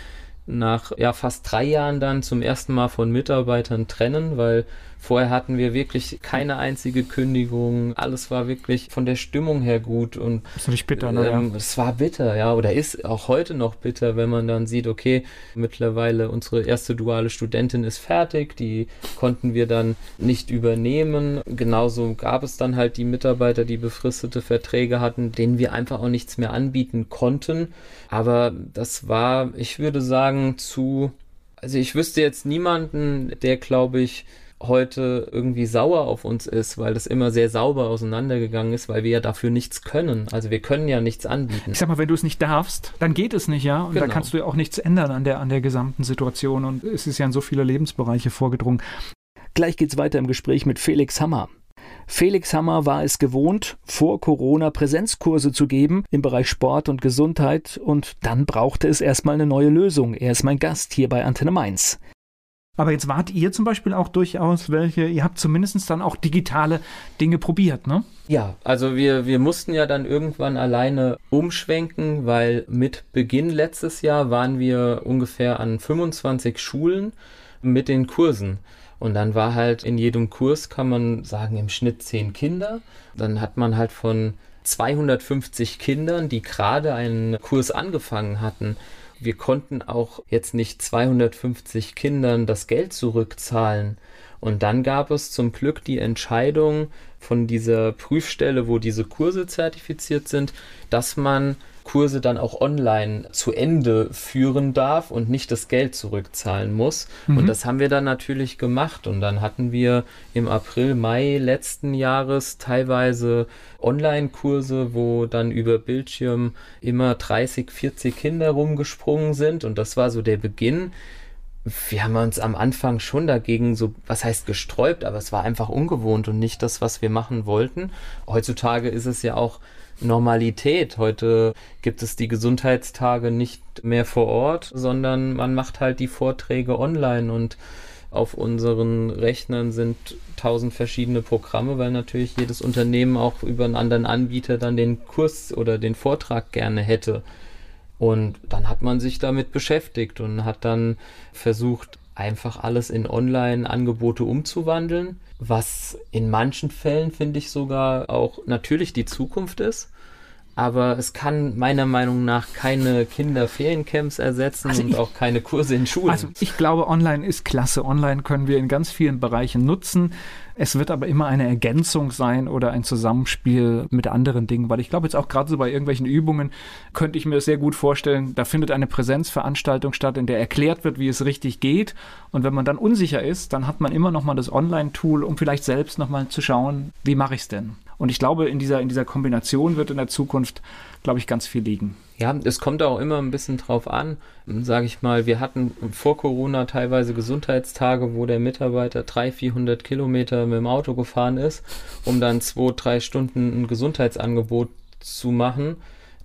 D: nach ja, fast drei Jahren dann zum ersten Mal von Mitarbeitern trennen, weil Vorher hatten wir wirklich keine einzige Kündigung. Alles war wirklich von der Stimmung her gut und
C: ist natürlich bitter, ne?
D: Ähm, es war bitter, ja, oder ist auch heute noch bitter, wenn man dann sieht, okay, mittlerweile unsere erste duale Studentin ist fertig, die konnten wir dann nicht übernehmen. Genauso gab es dann halt die Mitarbeiter, die befristete Verträge hatten, denen wir einfach auch nichts mehr anbieten konnten. Aber das war, ich würde sagen, zu also ich wüsste jetzt niemanden, der, glaube ich, heute irgendwie sauer auf uns ist, weil das immer sehr sauber auseinandergegangen ist, weil wir ja dafür nichts können. Also wir können ja nichts anbieten.
C: Ich sag mal, wenn du es nicht darfst, dann geht es nicht, ja. Und genau. da kannst du ja auch nichts ändern an der, an der gesamten Situation. Und es ist ja in so viele Lebensbereiche vorgedrungen.
A: Gleich geht's weiter im Gespräch mit Felix Hammer. Felix Hammer war es gewohnt, vor Corona Präsenzkurse zu geben im Bereich Sport und Gesundheit und dann brauchte es erstmal eine neue Lösung. Er ist mein Gast hier bei Antenne Mainz.
C: Aber jetzt wart ihr zum Beispiel auch durchaus welche, ihr habt zumindest dann auch digitale Dinge probiert, ne?
D: Ja, also wir, wir mussten ja dann irgendwann alleine umschwenken, weil mit Beginn letztes Jahr waren wir ungefähr an 25 Schulen mit den Kursen. Und dann war halt in jedem Kurs, kann man sagen, im Schnitt zehn Kinder. Dann hat man halt von 250 Kindern, die gerade einen Kurs angefangen hatten, wir konnten auch jetzt nicht 250 Kindern das Geld zurückzahlen. Und dann gab es zum Glück die Entscheidung von dieser Prüfstelle, wo diese Kurse zertifiziert sind, dass man Kurse dann auch online zu Ende führen darf und nicht das Geld zurückzahlen muss. Mhm. Und das haben wir dann natürlich gemacht. Und dann hatten wir im April, Mai letzten Jahres teilweise Online-Kurse, wo dann über Bildschirm immer 30, 40 Kinder rumgesprungen sind. Und das war so der Beginn wir haben uns am Anfang schon dagegen so, was heißt gesträubt, aber es war einfach ungewohnt und nicht das, was wir machen wollten. Heutzutage ist es ja auch Normalität. Heute gibt es die Gesundheitstage nicht mehr vor Ort, sondern man macht halt die Vorträge online und auf unseren Rechnern sind tausend verschiedene Programme, weil natürlich jedes Unternehmen auch über einen anderen Anbieter dann den Kurs oder den Vortrag gerne hätte. Und dann hat man sich damit beschäftigt und hat dann versucht, einfach alles in Online-Angebote umzuwandeln, was in manchen Fällen, finde ich, sogar auch natürlich die Zukunft ist. Aber es kann meiner Meinung nach keine Kinderferiencamps ersetzen also und ich, auch keine Kurse in Schulen. Also
C: ich glaube, online ist klasse. Online können wir in ganz vielen Bereichen nutzen. Es wird aber immer eine Ergänzung sein oder ein Zusammenspiel mit anderen Dingen, weil ich glaube jetzt auch gerade so bei irgendwelchen Übungen könnte ich mir sehr gut vorstellen, da findet eine Präsenzveranstaltung statt, in der erklärt wird, wie es richtig geht. Und wenn man dann unsicher ist, dann hat man immer noch mal das Online-Tool, um vielleicht selbst noch mal zu schauen, wie mache ich es denn? Und ich glaube, in dieser, in dieser Kombination wird in der Zukunft, glaube ich, ganz viel liegen.
D: Ja, es kommt auch immer ein bisschen drauf an. Sage ich mal, wir hatten vor Corona teilweise Gesundheitstage, wo der Mitarbeiter 300, 400 Kilometer mit dem Auto gefahren ist, um dann zwei, drei Stunden ein Gesundheitsangebot zu machen,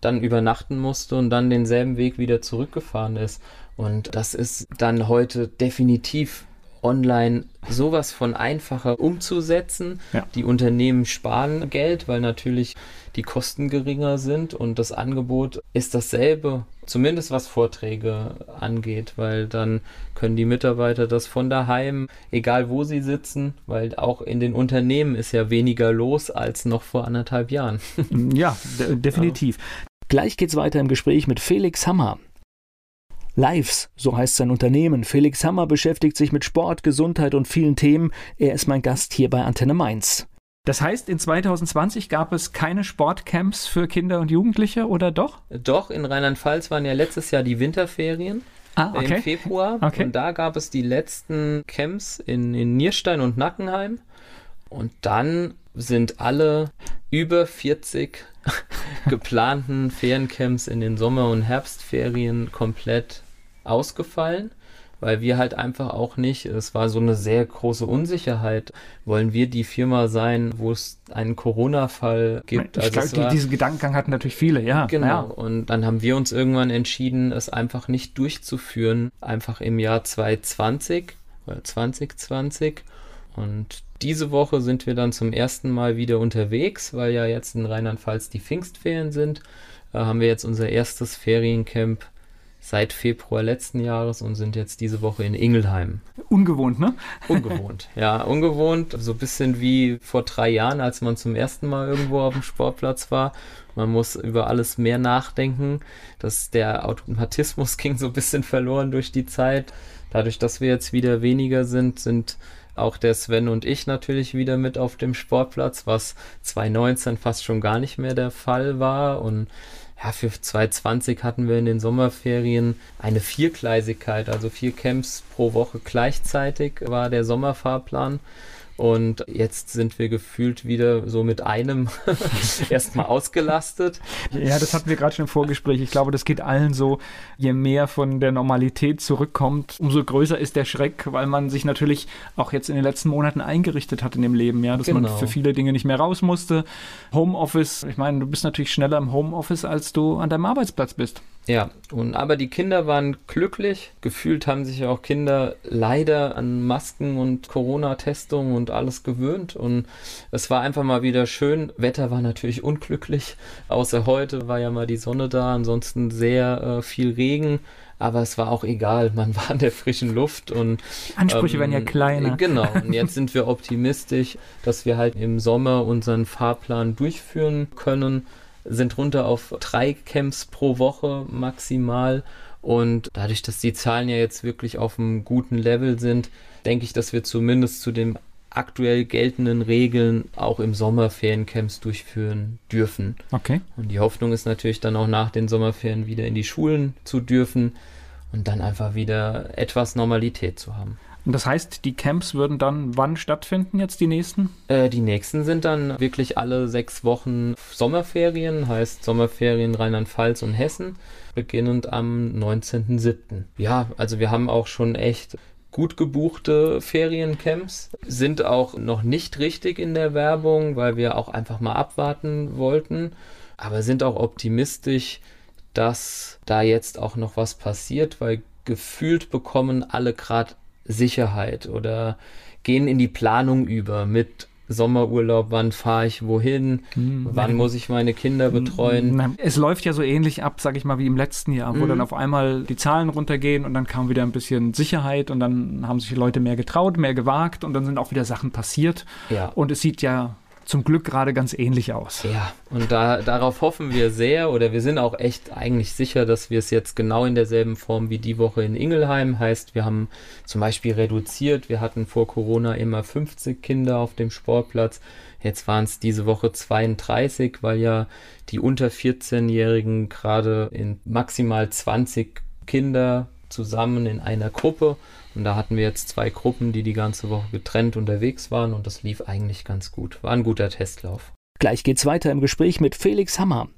D: dann übernachten musste und dann denselben Weg wieder zurückgefahren ist. Und das ist dann heute definitiv online sowas von einfacher umzusetzen. Ja. Die Unternehmen sparen Geld, weil natürlich die Kosten geringer sind und das Angebot ist dasselbe, zumindest was Vorträge angeht, weil dann können die Mitarbeiter das von daheim, egal wo sie sitzen, weil auch in den Unternehmen ist ja weniger los als noch vor anderthalb Jahren. [LAUGHS]
C: Ja, definitiv. Ja.
A: Gleich geht's weiter im Gespräch mit Felix Hammer. Lives, so heißt sein Unternehmen. Felix Hammer beschäftigt sich mit Sport, Gesundheit und vielen Themen. Er ist mein Gast hier bei Antenne Mainz.
C: Das heißt, in 2020 gab es keine Sportcamps für Kinder und Jugendliche oder doch?
D: Doch, in Rheinland-Pfalz waren ja letztes Jahr die Winterferien. Ah, okay. Im Februar. Okay. Und da gab es die letzten Camps in, in Nierstein und Nackenheim. Und dann sind alle über 40 [LAUGHS] geplanten Feriencamps in den Sommer- und Herbstferien komplett ausgefallen, weil wir halt einfach auch nicht, es war so eine sehr große Unsicherheit, wollen wir die Firma sein, wo es einen Corona-Fall gibt.
C: Ich also glaube, die, diesen Gedankengang hatten natürlich viele, ja.
D: Genau,
C: ja.
D: und dann haben wir uns irgendwann entschieden, es einfach nicht durchzuführen, einfach im Jahr 2020 oder 2020 und diese Woche sind wir dann zum ersten Mal wieder unterwegs, weil ja jetzt in Rheinland-Pfalz die Pfingstferien sind. Da haben wir jetzt unser erstes Feriencamp seit Februar letzten Jahres und sind jetzt diese Woche in Ingelheim.
C: Ungewohnt, ne?
D: Ungewohnt, [LAUGHS] ja, ungewohnt. So ein bisschen wie vor drei Jahren, als man zum ersten Mal irgendwo auf dem Sportplatz war. Man muss über alles mehr nachdenken. Das, der Automatismus [LAUGHS] ging so ein bisschen verloren durch die Zeit. Dadurch, dass wir jetzt wieder weniger sind, sind auch der Sven und ich natürlich wieder mit auf dem Sportplatz, was 2019 fast schon gar nicht mehr der Fall war. Und ja, für 2020 hatten wir in den Sommerferien eine Viergleisigkeit, also vier Camps pro Woche gleichzeitig war der Sommerfahrplan. Und jetzt sind wir gefühlt wieder so mit einem [LAUGHS] erstmal ausgelastet.
C: Ja, das hatten wir gerade schon im Vorgespräch. Ich glaube, das geht allen so. Je mehr von der Normalität zurückkommt, umso größer ist der Schreck, weil man sich natürlich auch jetzt in den letzten Monaten eingerichtet hat in dem Leben, ja, dass genau. man für viele Dinge nicht mehr raus musste. Homeoffice, ich meine, du bist natürlich schneller im Homeoffice, als du an deinem Arbeitsplatz bist.
D: Ja, und aber die Kinder waren glücklich. Gefühlt haben sich auch Kinder leider an Masken und Corona-Testungen und alles gewöhnt. Und es war einfach mal wieder schön. Wetter war natürlich unglücklich. Außer heute war ja mal die Sonne da. Ansonsten sehr äh, viel Regen. Aber es war auch egal. Man [LAUGHS] war in der frischen Luft und
C: Ansprüche ähm, werden ja kleiner.
D: Genau. Und jetzt sind wir optimistisch, dass wir halt im Sommer unseren Fahrplan durchführen können sind runter auf drei Camps pro Woche maximal. Und dadurch, dass die Zahlen ja jetzt wirklich auf einem guten Level sind, denke ich, dass wir zumindest zu den aktuell geltenden Regeln auch im Sommerferiencamps durchführen dürfen.
C: Okay.
D: Und die Hoffnung ist natürlich dann auch nach den Sommerferien wieder in die Schulen zu dürfen und dann einfach wieder etwas Normalität zu haben.
C: Und das heißt, die Camps würden dann wann stattfinden, jetzt die nächsten?
D: Äh, die nächsten sind dann wirklich alle sechs Wochen Sommerferien, heißt Sommerferien Rheinland-Pfalz und Hessen, beginnend am 19.07. Ja, also wir haben auch schon echt gut gebuchte Feriencamps, sind auch noch nicht richtig in der Werbung, weil wir auch einfach mal abwarten wollten, aber sind auch optimistisch, dass da jetzt auch noch was passiert, weil gefühlt bekommen alle gerade Sicherheit oder gehen in die Planung über mit Sommerurlaub, wann fahre ich wohin, mhm. wann muss ich meine Kinder betreuen.
C: Es läuft ja so ähnlich ab, sag ich mal, wie im letzten Jahr, wo mhm. dann auf einmal die Zahlen runtergehen und dann kam wieder ein bisschen Sicherheit und dann haben sich die Leute mehr getraut, mehr gewagt und dann sind auch wieder Sachen passiert.
D: Ja.
C: Und es sieht ja zum Glück gerade ganz ähnlich aus.
D: Ja, und da, darauf hoffen wir sehr oder wir sind auch echt eigentlich sicher, dass wir es jetzt genau in derselben Form wie die Woche in Ingelheim heißt. Wir haben zum Beispiel reduziert. Wir hatten vor Corona immer 50 Kinder auf dem Sportplatz. Jetzt waren es diese Woche 32, weil ja die unter 14-Jährigen gerade in maximal 20 Kinder zusammen in einer Gruppe und da hatten wir jetzt zwei Gruppen, die die ganze Woche getrennt unterwegs waren und das lief eigentlich ganz gut. War ein guter Testlauf.
A: Gleich geht's weiter im Gespräch mit Felix Hammer.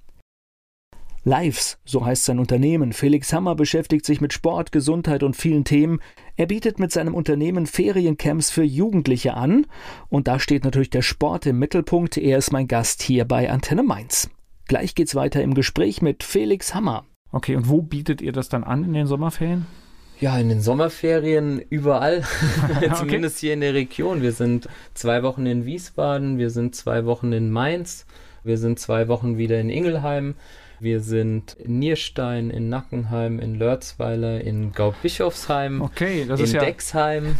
A: Lives, so heißt sein Unternehmen. Felix Hammer beschäftigt sich mit Sport, Gesundheit und vielen Themen. Er bietet mit seinem Unternehmen Feriencamps für Jugendliche an. Und da steht natürlich der Sport im Mittelpunkt. Er ist mein Gast hier bei Antenne Mainz. Gleich geht's weiter im Gespräch mit Felix Hammer.
C: Okay, und wo bietet ihr das dann an in den Sommerferien?
D: Ja, in den Sommerferien überall, [LAUGHS] [LAUGHS] zumindest okay. hier in der Region. Wir sind zwei Wochen in Wiesbaden, wir sind zwei Wochen in Mainz, wir sind zwei Wochen wieder in Ingelheim, wir sind in Nierstein, in Nackenheim, in Lörzweiler, in Gaubischofsheim,
C: okay,
D: in
C: ja
D: Dexheim,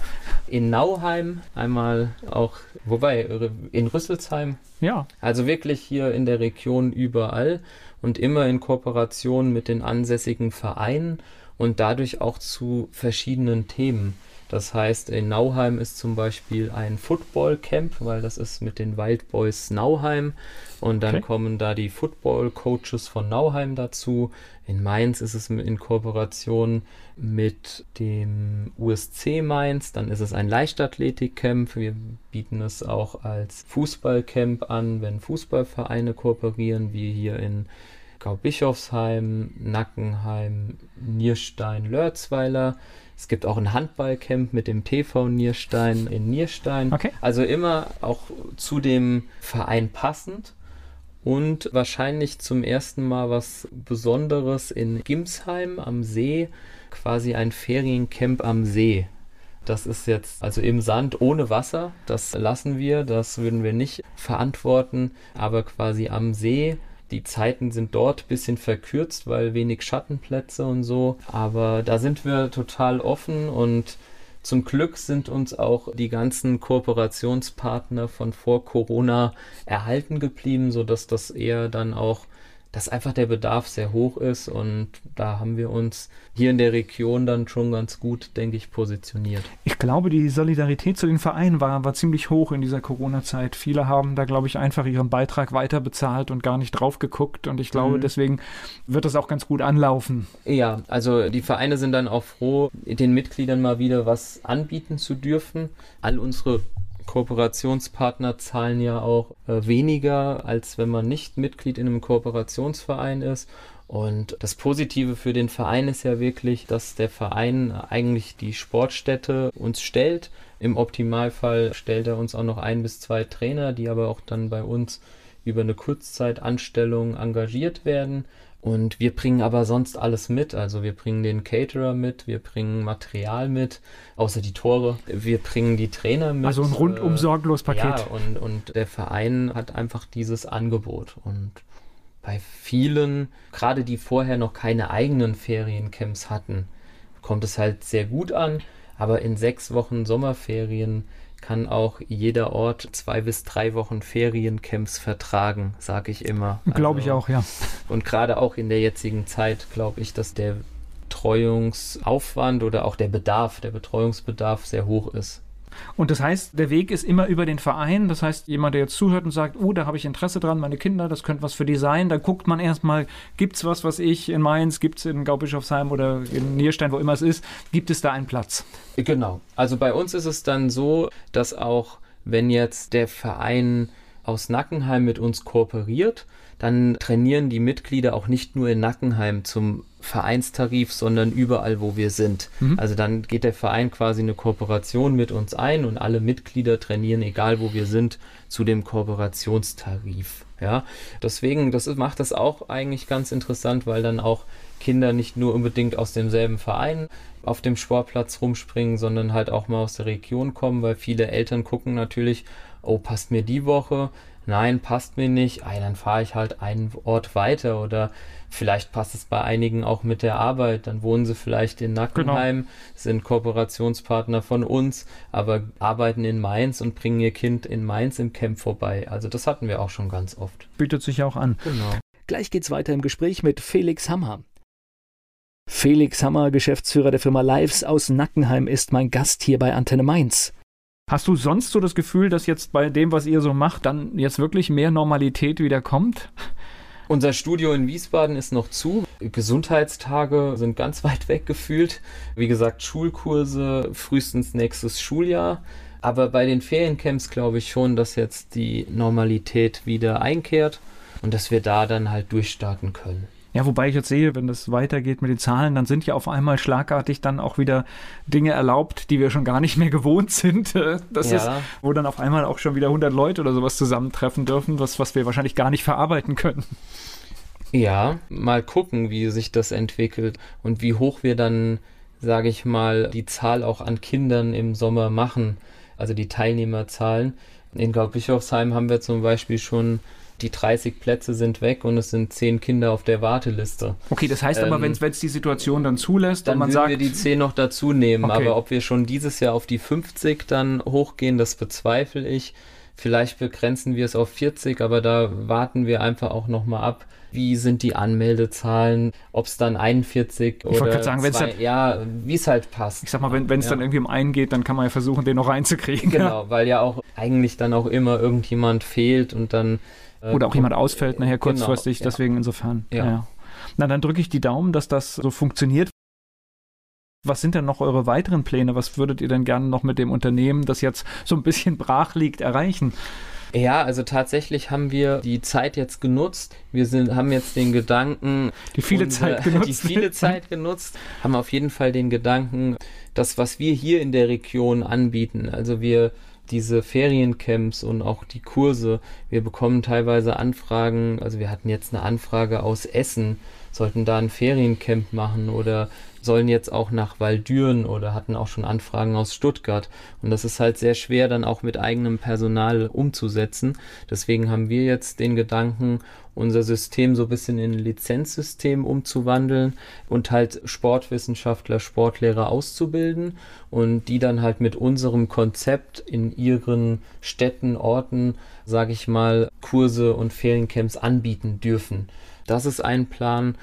D: in Nauheim, einmal auch, wobei, in Rüsselsheim.
C: Ja.
D: Also wirklich hier in der Region überall und immer in Kooperation mit den ansässigen Vereinen und dadurch auch zu verschiedenen Themen. Das heißt, in Nauheim ist zum Beispiel ein Football-Camp, weil das ist mit den Wild Boys Nauheim. Und dann okay. kommen da die Football-Coaches von Nauheim dazu. In Mainz ist es in Kooperation mit dem USC Mainz. Dann ist es ein Leichtathletik-Camp. Wir bieten es auch als Fußball-Camp an, wenn Fußballvereine kooperieren, wie hier in Gaubischofsheim, Nackenheim, Nierstein, Lörzweiler. Es gibt auch ein Handballcamp mit dem TV Nierstein in Nierstein.
C: Okay.
D: Also immer auch zu dem Verein passend. Und wahrscheinlich zum ersten Mal was Besonderes in Gimsheim am See, quasi ein Feriencamp am See. Das ist jetzt also im Sand ohne Wasser. Das lassen wir, das würden wir nicht verantworten. Aber quasi am See die Zeiten sind dort ein bisschen verkürzt, weil wenig Schattenplätze und so. Aber da sind wir total offen und zum Glück sind uns auch die ganzen Kooperationspartner von vor Corona erhalten geblieben, sodass das eher dann auch dass einfach der Bedarf sehr hoch ist und da haben wir uns hier in der Region dann schon ganz gut, denke ich, positioniert.
C: Ich glaube, die Solidarität zu den Vereinen war, war ziemlich hoch in dieser Corona-Zeit. Viele haben da, glaube ich, einfach ihren Beitrag weiter bezahlt und gar nicht drauf geguckt und ich glaube, mhm. deswegen wird das auch ganz gut anlaufen.
D: Ja, also die Vereine sind dann auch froh, den Mitgliedern mal wieder was anbieten zu dürfen. All unsere Kooperationspartner zahlen ja auch äh, weniger, als wenn man nicht Mitglied in einem Kooperationsverein ist. Und das Positive für den Verein ist ja wirklich, dass der Verein eigentlich die Sportstätte uns stellt. Im Optimalfall stellt er uns auch noch ein bis zwei Trainer, die aber auch dann bei uns über eine Kurzzeitanstellung engagiert werden. Und wir bringen aber sonst alles mit. Also wir bringen den Caterer mit, wir bringen Material mit, außer die Tore. Wir bringen die Trainer mit.
C: Also ein rundum sorglos Paket. Ja,
D: und, und der Verein hat einfach dieses Angebot. Und bei vielen, gerade die vorher noch keine eigenen Feriencamps hatten, kommt es halt sehr gut an. Aber in sechs Wochen Sommerferien kann auch jeder Ort zwei bis drei Wochen Feriencamps vertragen, sage ich immer.
C: Glaube also, ich auch, ja.
D: Und gerade auch in der jetzigen Zeit glaube ich, dass der Betreuungsaufwand oder auch der Bedarf, der Betreuungsbedarf sehr hoch ist.
C: Und das heißt, der Weg ist immer über den Verein. Das heißt, jemand, der jetzt zuhört und sagt, oh, da habe ich Interesse dran, meine Kinder, das könnte was für die sein, da guckt man erstmal, gibt es was, was ich in Mainz, gibt es in Gaubischofsheim oder in Nierstein, wo immer es ist, gibt es da einen Platz?
D: Genau. Also bei uns ist es dann so, dass auch, wenn jetzt der Verein aus Nackenheim mit uns kooperiert, dann trainieren die Mitglieder auch nicht nur in Nackenheim zum Vereinstarif, sondern überall, wo wir sind. Mhm. Also dann geht der Verein quasi eine Kooperation mit uns ein und alle Mitglieder trainieren, egal wo wir sind, zu dem Kooperationstarif. Ja, deswegen, das macht das auch eigentlich ganz interessant, weil dann auch Kinder nicht nur unbedingt aus demselben Verein auf dem Sportplatz rumspringen, sondern halt auch mal aus der Region kommen, weil viele Eltern gucken natürlich, oh, passt mir die Woche, nein, passt mir nicht, ah, dann fahre ich halt einen Ort weiter oder vielleicht passt es bei einigen auch mit der Arbeit, dann wohnen sie vielleicht in Nackenheim, genau. sind Kooperationspartner von uns, aber arbeiten in Mainz und bringen ihr Kind in Mainz im Camp vorbei. Also das hatten wir auch schon ganz oft.
C: Bietet sich auch an.
A: Genau. Gleich geht's weiter im Gespräch mit Felix Hammer. Felix Hammer, Geschäftsführer der Firma Lives aus Nackenheim, ist mein Gast hier bei Antenne Mainz.
C: Hast du sonst so das Gefühl, dass jetzt bei dem, was ihr so macht, dann jetzt wirklich mehr Normalität wieder kommt?
D: Unser Studio in Wiesbaden ist noch zu. Gesundheitstage sind ganz [LAUGHS] weit weg gefühlt. Wie gesagt, Schulkurse frühestens nächstes Schuljahr. Aber bei den Feriencamps glaube ich schon, dass jetzt die Normalität wieder einkehrt und dass wir da dann halt durchstarten können.
C: Ja, wobei ich jetzt sehe, wenn das weitergeht mit den Zahlen, dann sind ja auf einmal schlagartig dann auch wieder Dinge erlaubt, die wir schon gar nicht mehr [LAUGHS] gewohnt sind. Das ja. ist, wo dann auf einmal auch schon wieder 100 Leute oder sowas zusammentreffen dürfen, was, was wir wahrscheinlich gar nicht verarbeiten können.
D: Ja, mal gucken, wie sich das entwickelt und wie hoch wir dann, sage ich mal, die Zahl auch an Kindern im Sommer machen, also die Teilnehmerzahlen. In Gaubbischofsheim haben wir zum Beispiel schon die 30 Plätze sind weg und es sind 10 Kinder auf der Warteliste.
C: Okay, das heißt ähm, aber, wenn es die Situation dann zulässt
D: dann
C: man
D: sagt... wir die 10 noch dazu nehmen, okay. aber ob wir schon dieses Jahr auf die 50 dann hochgehen, das bezweifle ich. Vielleicht begrenzen wir es auf 40, aber da warten wir einfach auch nochmal ab. Wie sind die Anmeldezahlen? Ob es dann 41 ich oder sagen, zwei, dann, ja, wie es halt passt.
C: Ich sag mal, wenn es ja. dann irgendwie um einen geht, dann kann man ja versuchen, den noch reinzukriegen.
D: Genau, weil ja auch eigentlich dann auch immer irgendjemand fehlt und dann
C: Oder auch jemand ausfällt nachher genau, kurzfristig, genau, deswegen insofern. Ja. ja. Na, dann drücke ich die Daumen, dass das so funktioniert. Was sind denn noch eure weiteren Pläne? Was würdet ihr denn gerne noch mit dem Unternehmen, das jetzt so ein bisschen brach liegt, erreichen?
D: Ja, also tatsächlich haben wir die Zeit jetzt genutzt. Wir sind, haben jetzt den Gedanken,
C: die viele unsere, Zeit [LAUGHS] genutzt,
D: die viele Zeit genutzt, haben auf jeden Fall den Gedanken, das, was wir hier in der Region anbieten. Also wir diese Feriencamps und auch die Kurse. Wir bekommen teilweise Anfragen, also wir hatten jetzt eine Anfrage aus Essen, sollten da ein Feriencamp machen oder sollen jetzt auch nach Waldüren oder hatten auch schon Anfragen aus Stuttgart. Und das ist halt sehr schwer dann auch mit eigenem Personal umzusetzen. Deswegen haben wir jetzt den Gedanken, unser System so ein bisschen in ein Lizenzsystem umzuwandeln und halt Sportwissenschaftler, Sportlehrer auszubilden und die dann halt mit unserem Konzept in ihren Städten, Orten, sage ich mal, Kurse und Feriencamps anbieten dürfen. Das ist ein Plan.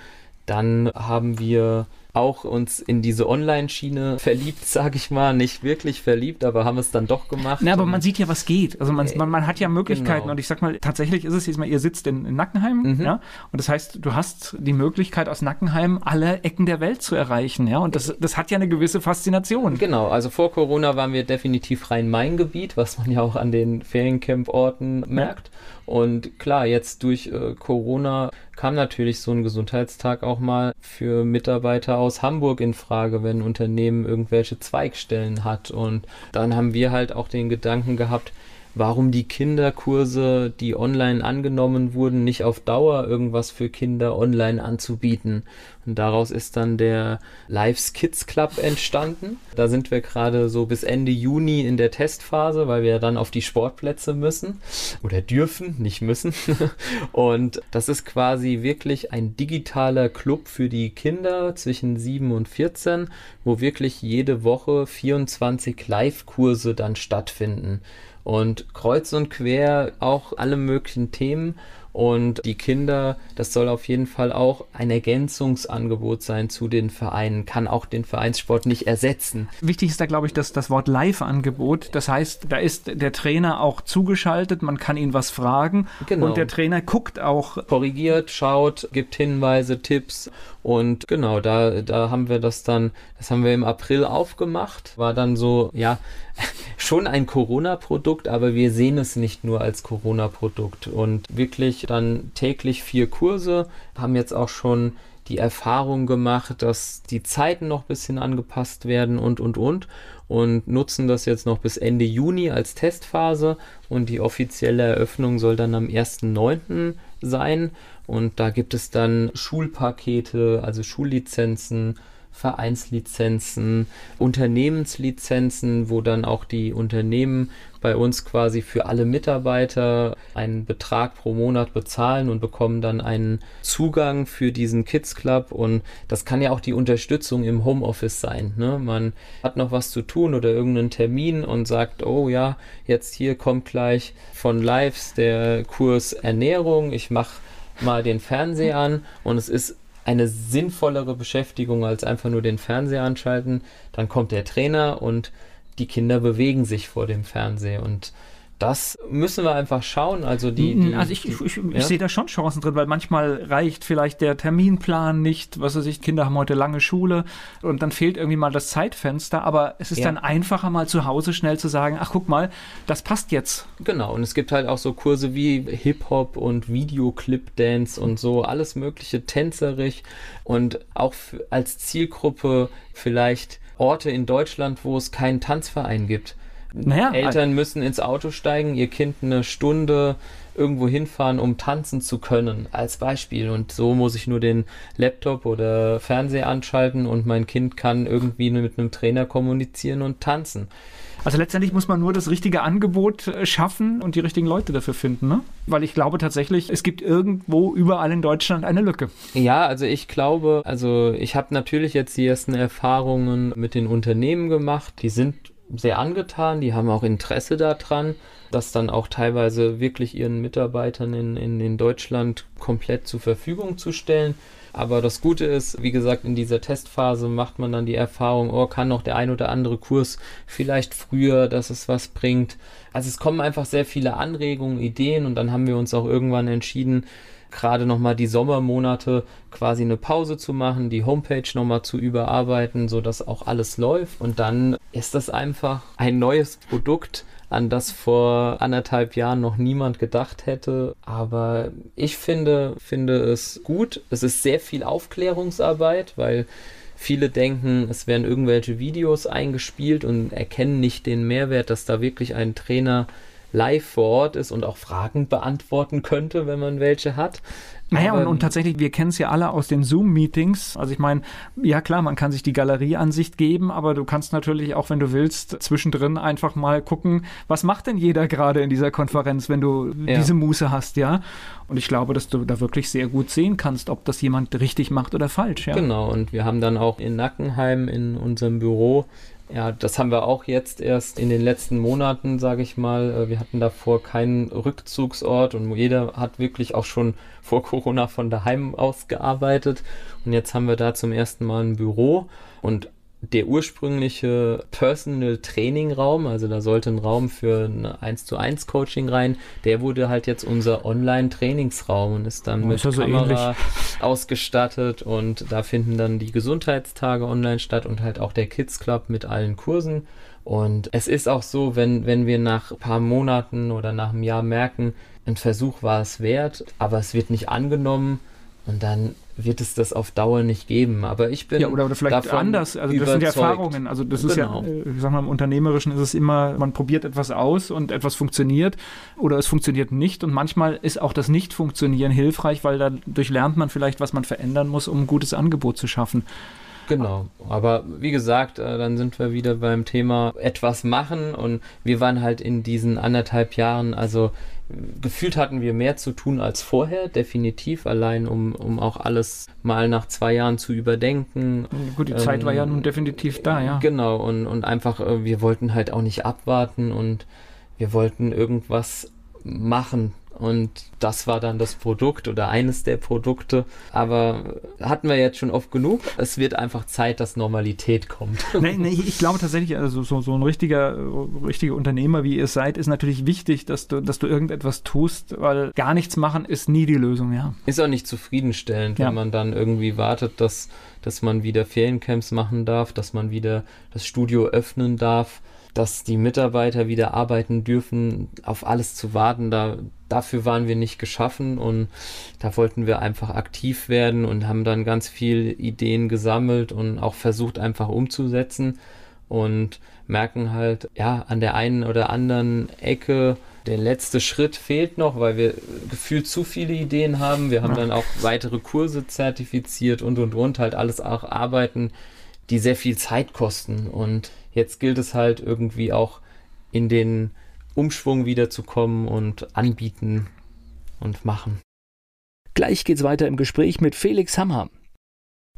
D: Dann haben wir auch uns in diese Online-Schiene verliebt, [LAUGHS] sage ich mal. Nicht wirklich verliebt, aber haben es dann doch gemacht.
C: Na, aber man sieht ja, was geht. Also man, man, man hat ja Möglichkeiten. Genau. Und ich sag mal, tatsächlich ist es jetzt mal, ihr sitzt in, in Nackenheim, mhm. ja. Und das heißt, du hast die Möglichkeit, aus Nackenheim alle Ecken der Welt zu erreichen, ja. Und das, das hat ja eine gewisse Faszination.
D: Genau, also vor Corona waren wir definitiv Rhein-Main-Gebiet, was man ja auch an den Feriencamp-Orten merkt. Ja. Und klar, jetzt durch äh, Corona kam natürlich so ein Gesundheitstag auch mal für Mitarbeiter aus Hamburg in Frage, wenn ein Unternehmen irgendwelche Zweigstellen hat. Und dann haben wir halt auch den Gedanken gehabt, warum die Kinderkurse, die online angenommen wurden, nicht auf Dauer irgendwas für Kinder online anzubieten. Und daraus ist dann der Lives Kids Club entstanden. Da sind wir gerade so bis Ende Juni in der Testphase, weil wir dann auf die Sportplätze müssen oder dürfen, nicht müssen. [LAUGHS] Und das ist quasi wirklich ein digitaler Club für die Kinder zwischen 7 und 14, wo wirklich jede Woche 24 Live-Kurse dann stattfinden und kreuz und quer auch alle möglichen Themen. Und die Kinder, das soll auf jeden Fall auch ein Ergänzungsangebot sein zu den Vereinen, kann auch den Vereinssport nicht ersetzen.
C: Wichtig ist da, glaube ich, das, das Wort Live-Angebot. Das heißt, da ist der Trainer auch zugeschaltet, man kann ihn was fragen genau. und der Trainer guckt auch.
D: Korrigiert, schaut, gibt Hinweise, Tipps und genau, da, da haben wir das dann, das haben wir im April aufgemacht, war dann so, ja, [LAUGHS] schon ein Corona-Produkt, aber wir sehen es nicht nur als Corona-Produkt. Und wirklich dann täglich vier Kurse, haben jetzt auch schon die Erfahrung gemacht, dass die Zeiten noch ein bisschen angepasst werden und, und, und. Und nutzen das jetzt noch bis Ende Juni als Testphase. Und die offizielle Eröffnung soll dann am 1.9. sein. Und da gibt es dann Schulpakete, also Schullizenzen, Vereinslizenzen, Unternehmenslizenzen, wo dann auch die Unternehmen bei uns quasi für alle Mitarbeiter einen Betrag pro Monat bezahlen und bekommen dann einen Zugang für diesen Kids Club und das kann ja auch die Unterstützung im Homeoffice sein. Ne? Man hat noch was zu tun oder irgendeinen Termin und sagt, oh ja, jetzt hier kommt gleich von Lives der Kurs Ernährung, ich mache mal den Fernseher an und es ist eine sinnvollere Beschäftigung als einfach nur den Fernseher anschalten. Dann kommt der Trainer und die Kinder bewegen sich vor dem Fernseher und das müssen wir einfach schauen. Also die, die
C: also ich, ich, ich, ja? ich, sehe da schon Chancen drin, weil manchmal reicht vielleicht der Terminplan nicht. Was weiß ich, Kinder haben heute lange Schule und dann fehlt irgendwie mal das Zeitfenster. Aber es ist ja. dann einfacher mal zu Hause schnell zu sagen, ach guck mal, das passt jetzt.
D: Genau. Und es gibt halt auch so Kurse wie Hip Hop und Videoclip Dance und so alles mögliche tänzerig und auch als Zielgruppe vielleicht Orte in Deutschland, wo es keinen Tanzverein gibt naja, Eltern müssen ins Auto steigen, ihr Kind eine Stunde irgendwo hinfahren, um tanzen zu können, als Beispiel. Und so muss ich nur den Laptop oder Fernseher anschalten und mein Kind kann irgendwie mit einem Trainer kommunizieren und tanzen.
C: Also letztendlich muss man nur das richtige Angebot äh, schaffen und die richtigen Leute dafür finden, ne? Weil ich glaube tatsächlich, es gibt irgendwo überall in Deutschland eine Lücke.
D: Ja, also ich glaube, also ich habe natürlich jetzt die ersten Erfahrungen mit den Unternehmen gemacht. Die sind sehr angetan, die haben auch Interesse daran, das dann auch teilweise wirklich ihren Mitarbeitern in, in, in Deutschland komplett zur Verfügung zu stellen. Aber das Gute ist, wie gesagt, in dieser Testphase macht man dann die Erfahrung, oh, kann noch der ein oder andere Kurs vielleicht früher, dass es was bringt. Also es kommen einfach sehr viele Anregungen, Ideen und dann haben wir uns auch irgendwann entschieden, gerade nochmal die Sommermonate quasi eine Pause zu machen, die Homepage nochmal zu überarbeiten, sodass auch alles läuft. Und dann ist das einfach ein neues Produkt, an das vor anderthalb Jahren noch niemand gedacht hätte. Aber ich finde, finde es gut. Es ist sehr viel Aufklärungsarbeit, weil viele denken, es werden irgendwelche Videos eingespielt und erkennen nicht den Mehrwert, dass da wirklich ein Trainer live vor Ort ist und auch Fragen beantworten könnte, wenn man welche hat.
C: Naja, und, und tatsächlich, wir kennen es ja alle aus den Zoom-Meetings. Also ich meine, ja klar, man kann sich die Galerieansicht geben, aber du kannst natürlich auch, wenn du willst, zwischendrin einfach mal gucken, was macht denn jeder gerade in dieser Konferenz, wenn du ja. diese Muße hast, ja. Und ich glaube, dass du da wirklich sehr gut sehen kannst, ob das jemand richtig macht oder falsch, ja.
D: Genau, und wir haben dann auch in Nackenheim in unserem Büro Ja, das haben wir auch jetzt erst in den letzten Monaten, sage ich mal. Äh, wir hatten davor keinen Rückzugsort und jeder hat wirklich auch schon [LAUGHS] vor Corona von daheim aus gearbeitet. Und jetzt haben wir da zum ersten Mal ein Büro und der ursprüngliche Personal Training Raum, also da sollte ein Raum für ein 1 zu 1 Coaching rein, der wurde halt jetzt unser Online Trainingsraum und ist dann oh, mit ist Kamera so ausgestattet und da finden dann die Gesundheitstage online statt und halt auch der Kids Club mit allen Kursen. Und es ist auch so, wenn, wenn wir nach ein paar Monaten oder nach einem Jahr merken, ein Versuch war es wert, aber es wird nicht angenommen und dann wird es das auf Dauer nicht geben. Aber ich bin.
C: Ja, oder, oder vielleicht anders. Also, das sind ja Erfahrungen. Also, das ist genau. ja, äh, ich sag mal, im Unternehmerischen ist es immer, man probiert etwas aus und etwas funktioniert oder es funktioniert nicht. Und manchmal ist auch das Nicht-Funktionieren hilfreich, weil dadurch lernt man vielleicht, was man verändern muss, um ein gutes Angebot zu schaffen.
D: Genau, aber wie gesagt, äh, dann sind wir wieder beim Thema etwas machen. Und wir waren halt in diesen anderthalb Jahren, also gefühlt hatten wir mehr zu tun als vorher, definitiv, allein um, um auch alles mal nach zwei Jahren zu überdenken.
C: Gut, die ähm, Zeit war ja nun definitiv da, ja.
D: Genau, und, und einfach, äh, wir wollten halt auch nicht abwarten. Und wir wollten irgendwas machen, und das war dann das Produkt oder eines der Produkte. Aber hatten wir jetzt schon oft genug. Es wird einfach Zeit, dass Normalität kommt. [LAUGHS]
C: Nee, nee, ich glaube tatsächlich, also so, so ein richtiger, richtiger Unternehmer, wie ihr seid, ist natürlich wichtig, dass du, dass du irgendetwas tust, weil gar nichts machen ist nie die Lösung, ja.
D: Ist auch nicht zufriedenstellend, ja. wenn man dann irgendwie wartet, dass, dass man wieder Feriencamps machen darf, dass man wieder das Studio öffnen darf dass die Mitarbeiter wieder arbeiten dürfen, auf alles zu warten, da, dafür waren wir nicht geschaffen und da wollten wir einfach aktiv werden und haben dann ganz viel Ideen gesammelt und auch versucht einfach umzusetzen und merken halt, ja, an der einen oder anderen Ecke, der letzte Schritt fehlt noch, weil wir gefühlt zu viele Ideen haben. Wir haben dann auch weitere Kurse zertifiziert und und und halt alles auch Arbeiten, die sehr viel Zeit kosten. Und Jetzt gilt es halt irgendwie auch in den Umschwung wiederzukommen und anbieten und machen.
A: Gleich geht's weiter im Gespräch mit Felix Hammer.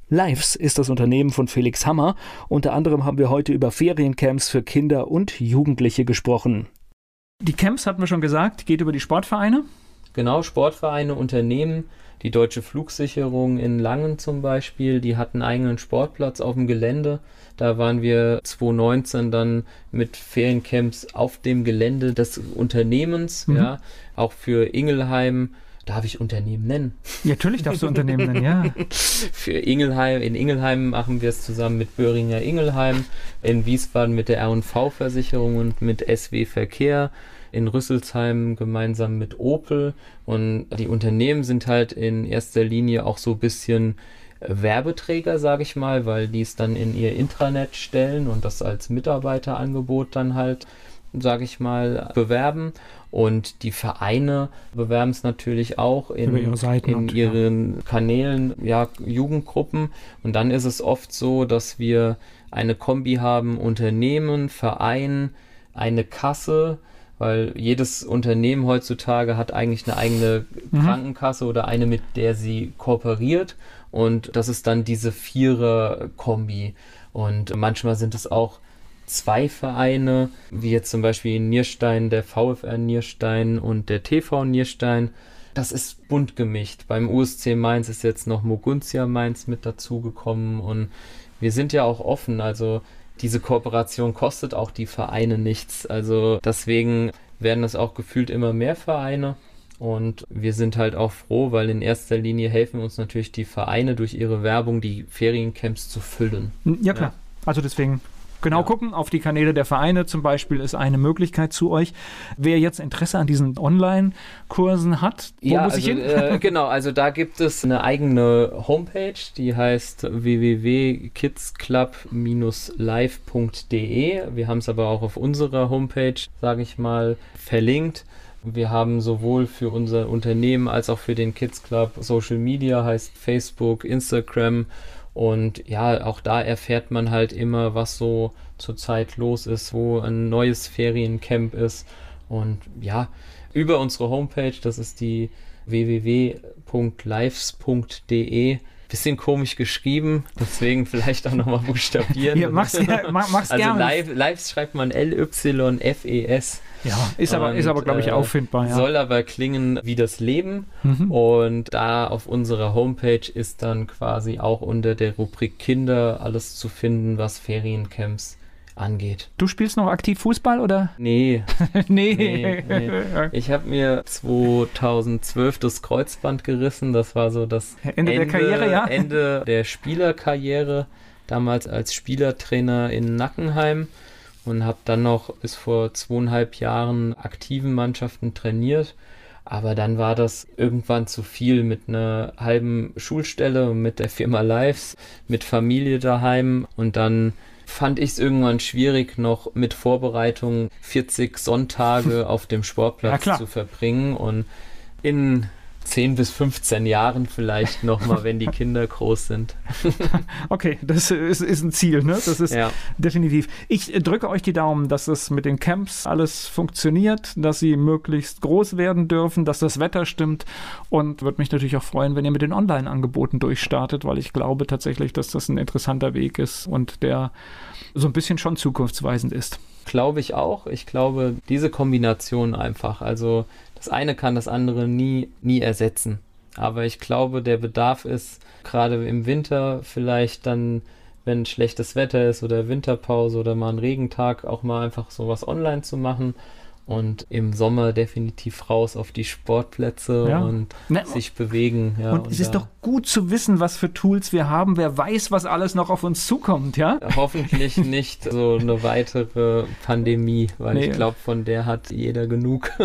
A: Lives ist das Unternehmen von Felix Hammer. Unter anderem haben wir heute über Feriencamps für Kinder und Jugendliche gesprochen.
C: Die Camps hatten wir schon gesagt, geht über die Sportvereine.
D: Genau, Sportvereine, Unternehmen, die Deutsche Flugsicherung in Langen zum Beispiel, die hatten einen eigenen Sportplatz auf dem Gelände. Da waren wir 2019 dann mit Feriencamps auf dem Gelände des Unternehmens, mhm. ja, auch für Ingelheim. Darf ich Unternehmen nennen?
C: Ja, natürlich darfst du Unternehmen nennen, ja. [LAUGHS]
D: Für Ingelheim, in Ingelheim machen wir es zusammen mit Böhringer Ingelheim, in Wiesbaden mit der R&V-Versicherung und mit SW Verkehr in Rüsselsheim gemeinsam mit Opel. Und die Unternehmen sind halt in erster Linie auch so ein bisschen Werbeträger, sage ich mal, weil die es dann in ihr Intranet stellen und das als Mitarbeiterangebot dann halt, sage ich mal, bewerben. Und die Vereine bewerben es natürlich auch in, ihre in ihren ja. Kanälen, ja, Jugendgruppen. Und dann ist es oft so, dass wir eine Kombi haben, Unternehmen, Verein, eine Kasse, weil jedes Unternehmen heutzutage hat eigentlich eine eigene mhm. Krankenkasse oder eine, mit der sie kooperiert. Und das ist dann diese Vierer-Kombi. Und manchmal sind es auch zwei Vereine, wie jetzt zum Beispiel in Nierstein der VfR Nierstein und der TV Nierstein. Das ist bunt gemischt. Beim USC Mainz ist jetzt noch Moguntia Mainz mit dazugekommen und wir sind ja auch offen. Also diese Kooperation kostet auch die Vereine nichts. Also deswegen werden es auch gefühlt immer mehr Vereine. Und wir sind halt auch froh, weil in erster Linie helfen uns natürlich die Vereine durch ihre Werbung, die Feriencamps zu füllen.
C: Ja, klar. Ja. Also deswegen Genau ja. gucken, auf die Kanäle der Vereine zum Beispiel ist eine Möglichkeit zu euch. Wer jetzt Interesse an diesen Online-Kursen hat,
D: wo ja, muss also, ich hin? Äh, [LAUGHS] genau, also da gibt es eine eigene Homepage, die heißt www.kidsclub-live.de. Wir haben es aber auch auf unserer Homepage, sage ich mal, verlinkt. Wir haben sowohl für unser Unternehmen als auch für den Kids Club Social Media, heißt Facebook, Instagram und ja, auch da erfährt man halt immer, was so zurzeit los ist, wo ein neues Feriencamp ist. Und ja, über unsere Homepage, das ist die www.lives.de, bisschen komisch geschrieben, deswegen vielleicht auch nochmal buchstabieren.
C: Hier, mach's, [LAUGHS] mach, mach's
D: also
C: gerne.
D: Live, Lives schreibt man L-Y-F-E-S.
C: Ja, ist aber, ist aber glaube ich,
D: Und, äh,
C: auffindbar. Ja.
D: Soll aber klingen wie das Leben.
C: Mhm.
D: Und da auf unserer Homepage ist dann quasi auch unter der Rubrik Kinder alles zu finden, was Feriencamps angeht.
C: Du spielst noch aktiv Fußball oder? [LAUGHS]
D: Nee,
C: nee.
D: Nee, nee. ich habe mir 2012 das Kreuzband gerissen. Das war so das
C: Ende der Karriere, ja?
D: Ende der Spielerkarriere. Damals als Spielertrainer in Nackenheim und habe dann noch bis vor zweieinhalb Jahren aktiven Mannschaften trainiert. Aber dann war das irgendwann zu viel mit einer halben Schulstelle und mit der Firma Lives, mit Familie daheim und dann fand ich es irgendwann schwierig, noch mit Vorbereitung 40 Sonntage auf dem
C: Ja,
D: Sportplatz
C: klar.
D: zu verbringen und in 10 bis 15 Jahren vielleicht nochmal, wenn die [LAUGHS] Kinder groß sind. [LAUGHS]
C: Okay, das ist, ist ein Ziel, ne? Das ist
D: Ja.
C: definitiv. Ich drücke euch die Daumen, dass es mit den Camps alles funktioniert, dass sie möglichst groß werden dürfen, dass das Wetter stimmt und würde mich natürlich auch freuen, wenn ihr mit den Online-Angeboten durchstartet, weil ich glaube tatsächlich, dass das ein interessanter Weg ist und der so ein bisschen schon zukunftsweisend ist.
D: Glaube ich auch. Ich glaube, diese Kombination einfach, also das eine kann das andere nie, nie ersetzen. Aber ich glaube, der Bedarf ist gerade im Winter vielleicht dann, wenn schlechtes Wetter ist oder Winterpause oder mal ein Regentag, auch mal einfach sowas online zu machen. Und im Sommer definitiv raus auf die Sportplätze
C: Ja.
D: und
C: Ne,
D: sich bewegen. Ja,
C: und es ist doch gut zu wissen, was für Tools wir haben. Wer weiß, was alles noch auf uns zukommt, ja?
D: hoffentlich [LAUGHS] nicht so eine weitere Pandemie, weil
C: Nee.
D: ich glaube, von der hat jeder genug. [LAUGHS]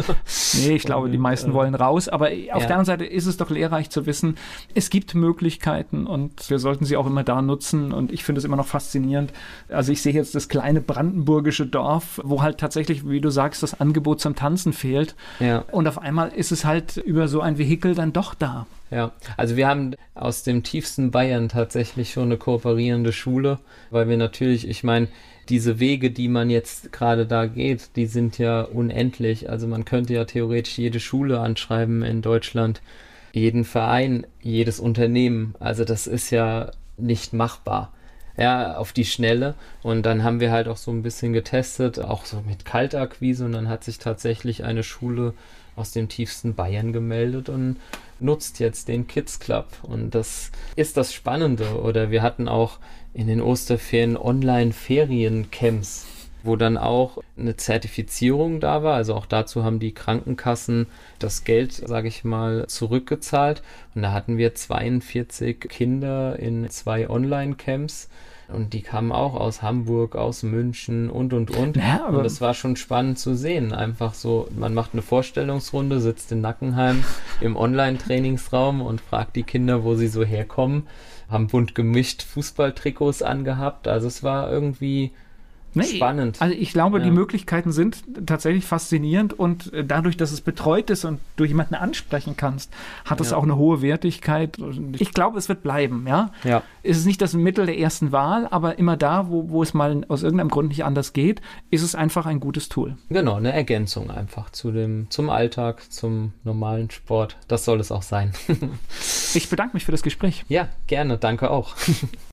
C: Nee, ich glaube, die
D: Und,
C: meisten
D: äh,
C: wollen raus. Aber auf
D: ja.
C: der anderen Seite ist es doch lehrreich zu wissen, es gibt Möglichkeiten und wir sollten sie auch immer da nutzen. Und ich finde es immer noch faszinierend. Also ich sehe jetzt das kleine brandenburgische Dorf, wo halt tatsächlich, wie du sagst, das Angebot zum Tanzen fehlt.
D: ja.
C: Und auf einmal ist es halt über so ein Vehikel dann doch da.
D: Ja, also wir haben aus dem tiefsten Bayern tatsächlich schon eine kooperierende Schule, weil wir natürlich, ich meine, diese Wege, die man jetzt gerade da geht, die sind ja unendlich. Also man könnte ja theoretisch jede Schule anschreiben in Deutschland, jeden Verein, jedes Unternehmen. Also das ist ja nicht machbar. Ja, auf die Schnelle. Und dann haben wir halt auch so ein bisschen getestet, auch so mit Kaltakquise. Und dann hat sich tatsächlich eine Schule aus dem tiefsten Bayern gemeldet und nutzt jetzt den Kids Club. Und das ist das Spannende. Oder wir hatten auch in den Osterferien Online-Feriencamps, wo dann auch eine Zertifizierung da war. Also auch dazu haben die Krankenkassen das Geld, sage ich mal, zurückgezahlt. Und da hatten wir 42 Kinder in zwei Online-Camps. Und die kamen auch aus Hamburg, aus München und und und.
C: Ja, aber-
D: und es war schon spannend zu sehen. Einfach so, man macht eine Vorstellungsrunde, sitzt in Nackenheim [LAUGHS] im Online-Trainingsraum und fragt die Kinder, wo sie so herkommen. Haben bunt gemischt Fußballtrikots angehabt. Also es war irgendwie
C: Nee,
D: spannend.
C: Also ich glaube,
D: Ja.
C: die Möglichkeiten sind tatsächlich faszinierend und äh, dadurch, dass es betreut ist und du jemanden ansprechen kannst, hat es
D: Ja.
C: auch eine hohe Wertigkeit. Ich glaube, es wird bleiben, ja.
D: Ja.
C: Es ist nicht das Mittel der ersten Wahl, aber immer da, wo, wo es mal aus irgendeinem Grund nicht anders geht, ist es einfach ein gutes Tool.
D: Genau, eine Ergänzung einfach zu dem, zum Alltag, zum normalen Sport. Das soll es auch sein. [LAUGHS]
C: Ich bedanke mich für das Gespräch.
D: ja, gerne, danke auch. [LAUGHS]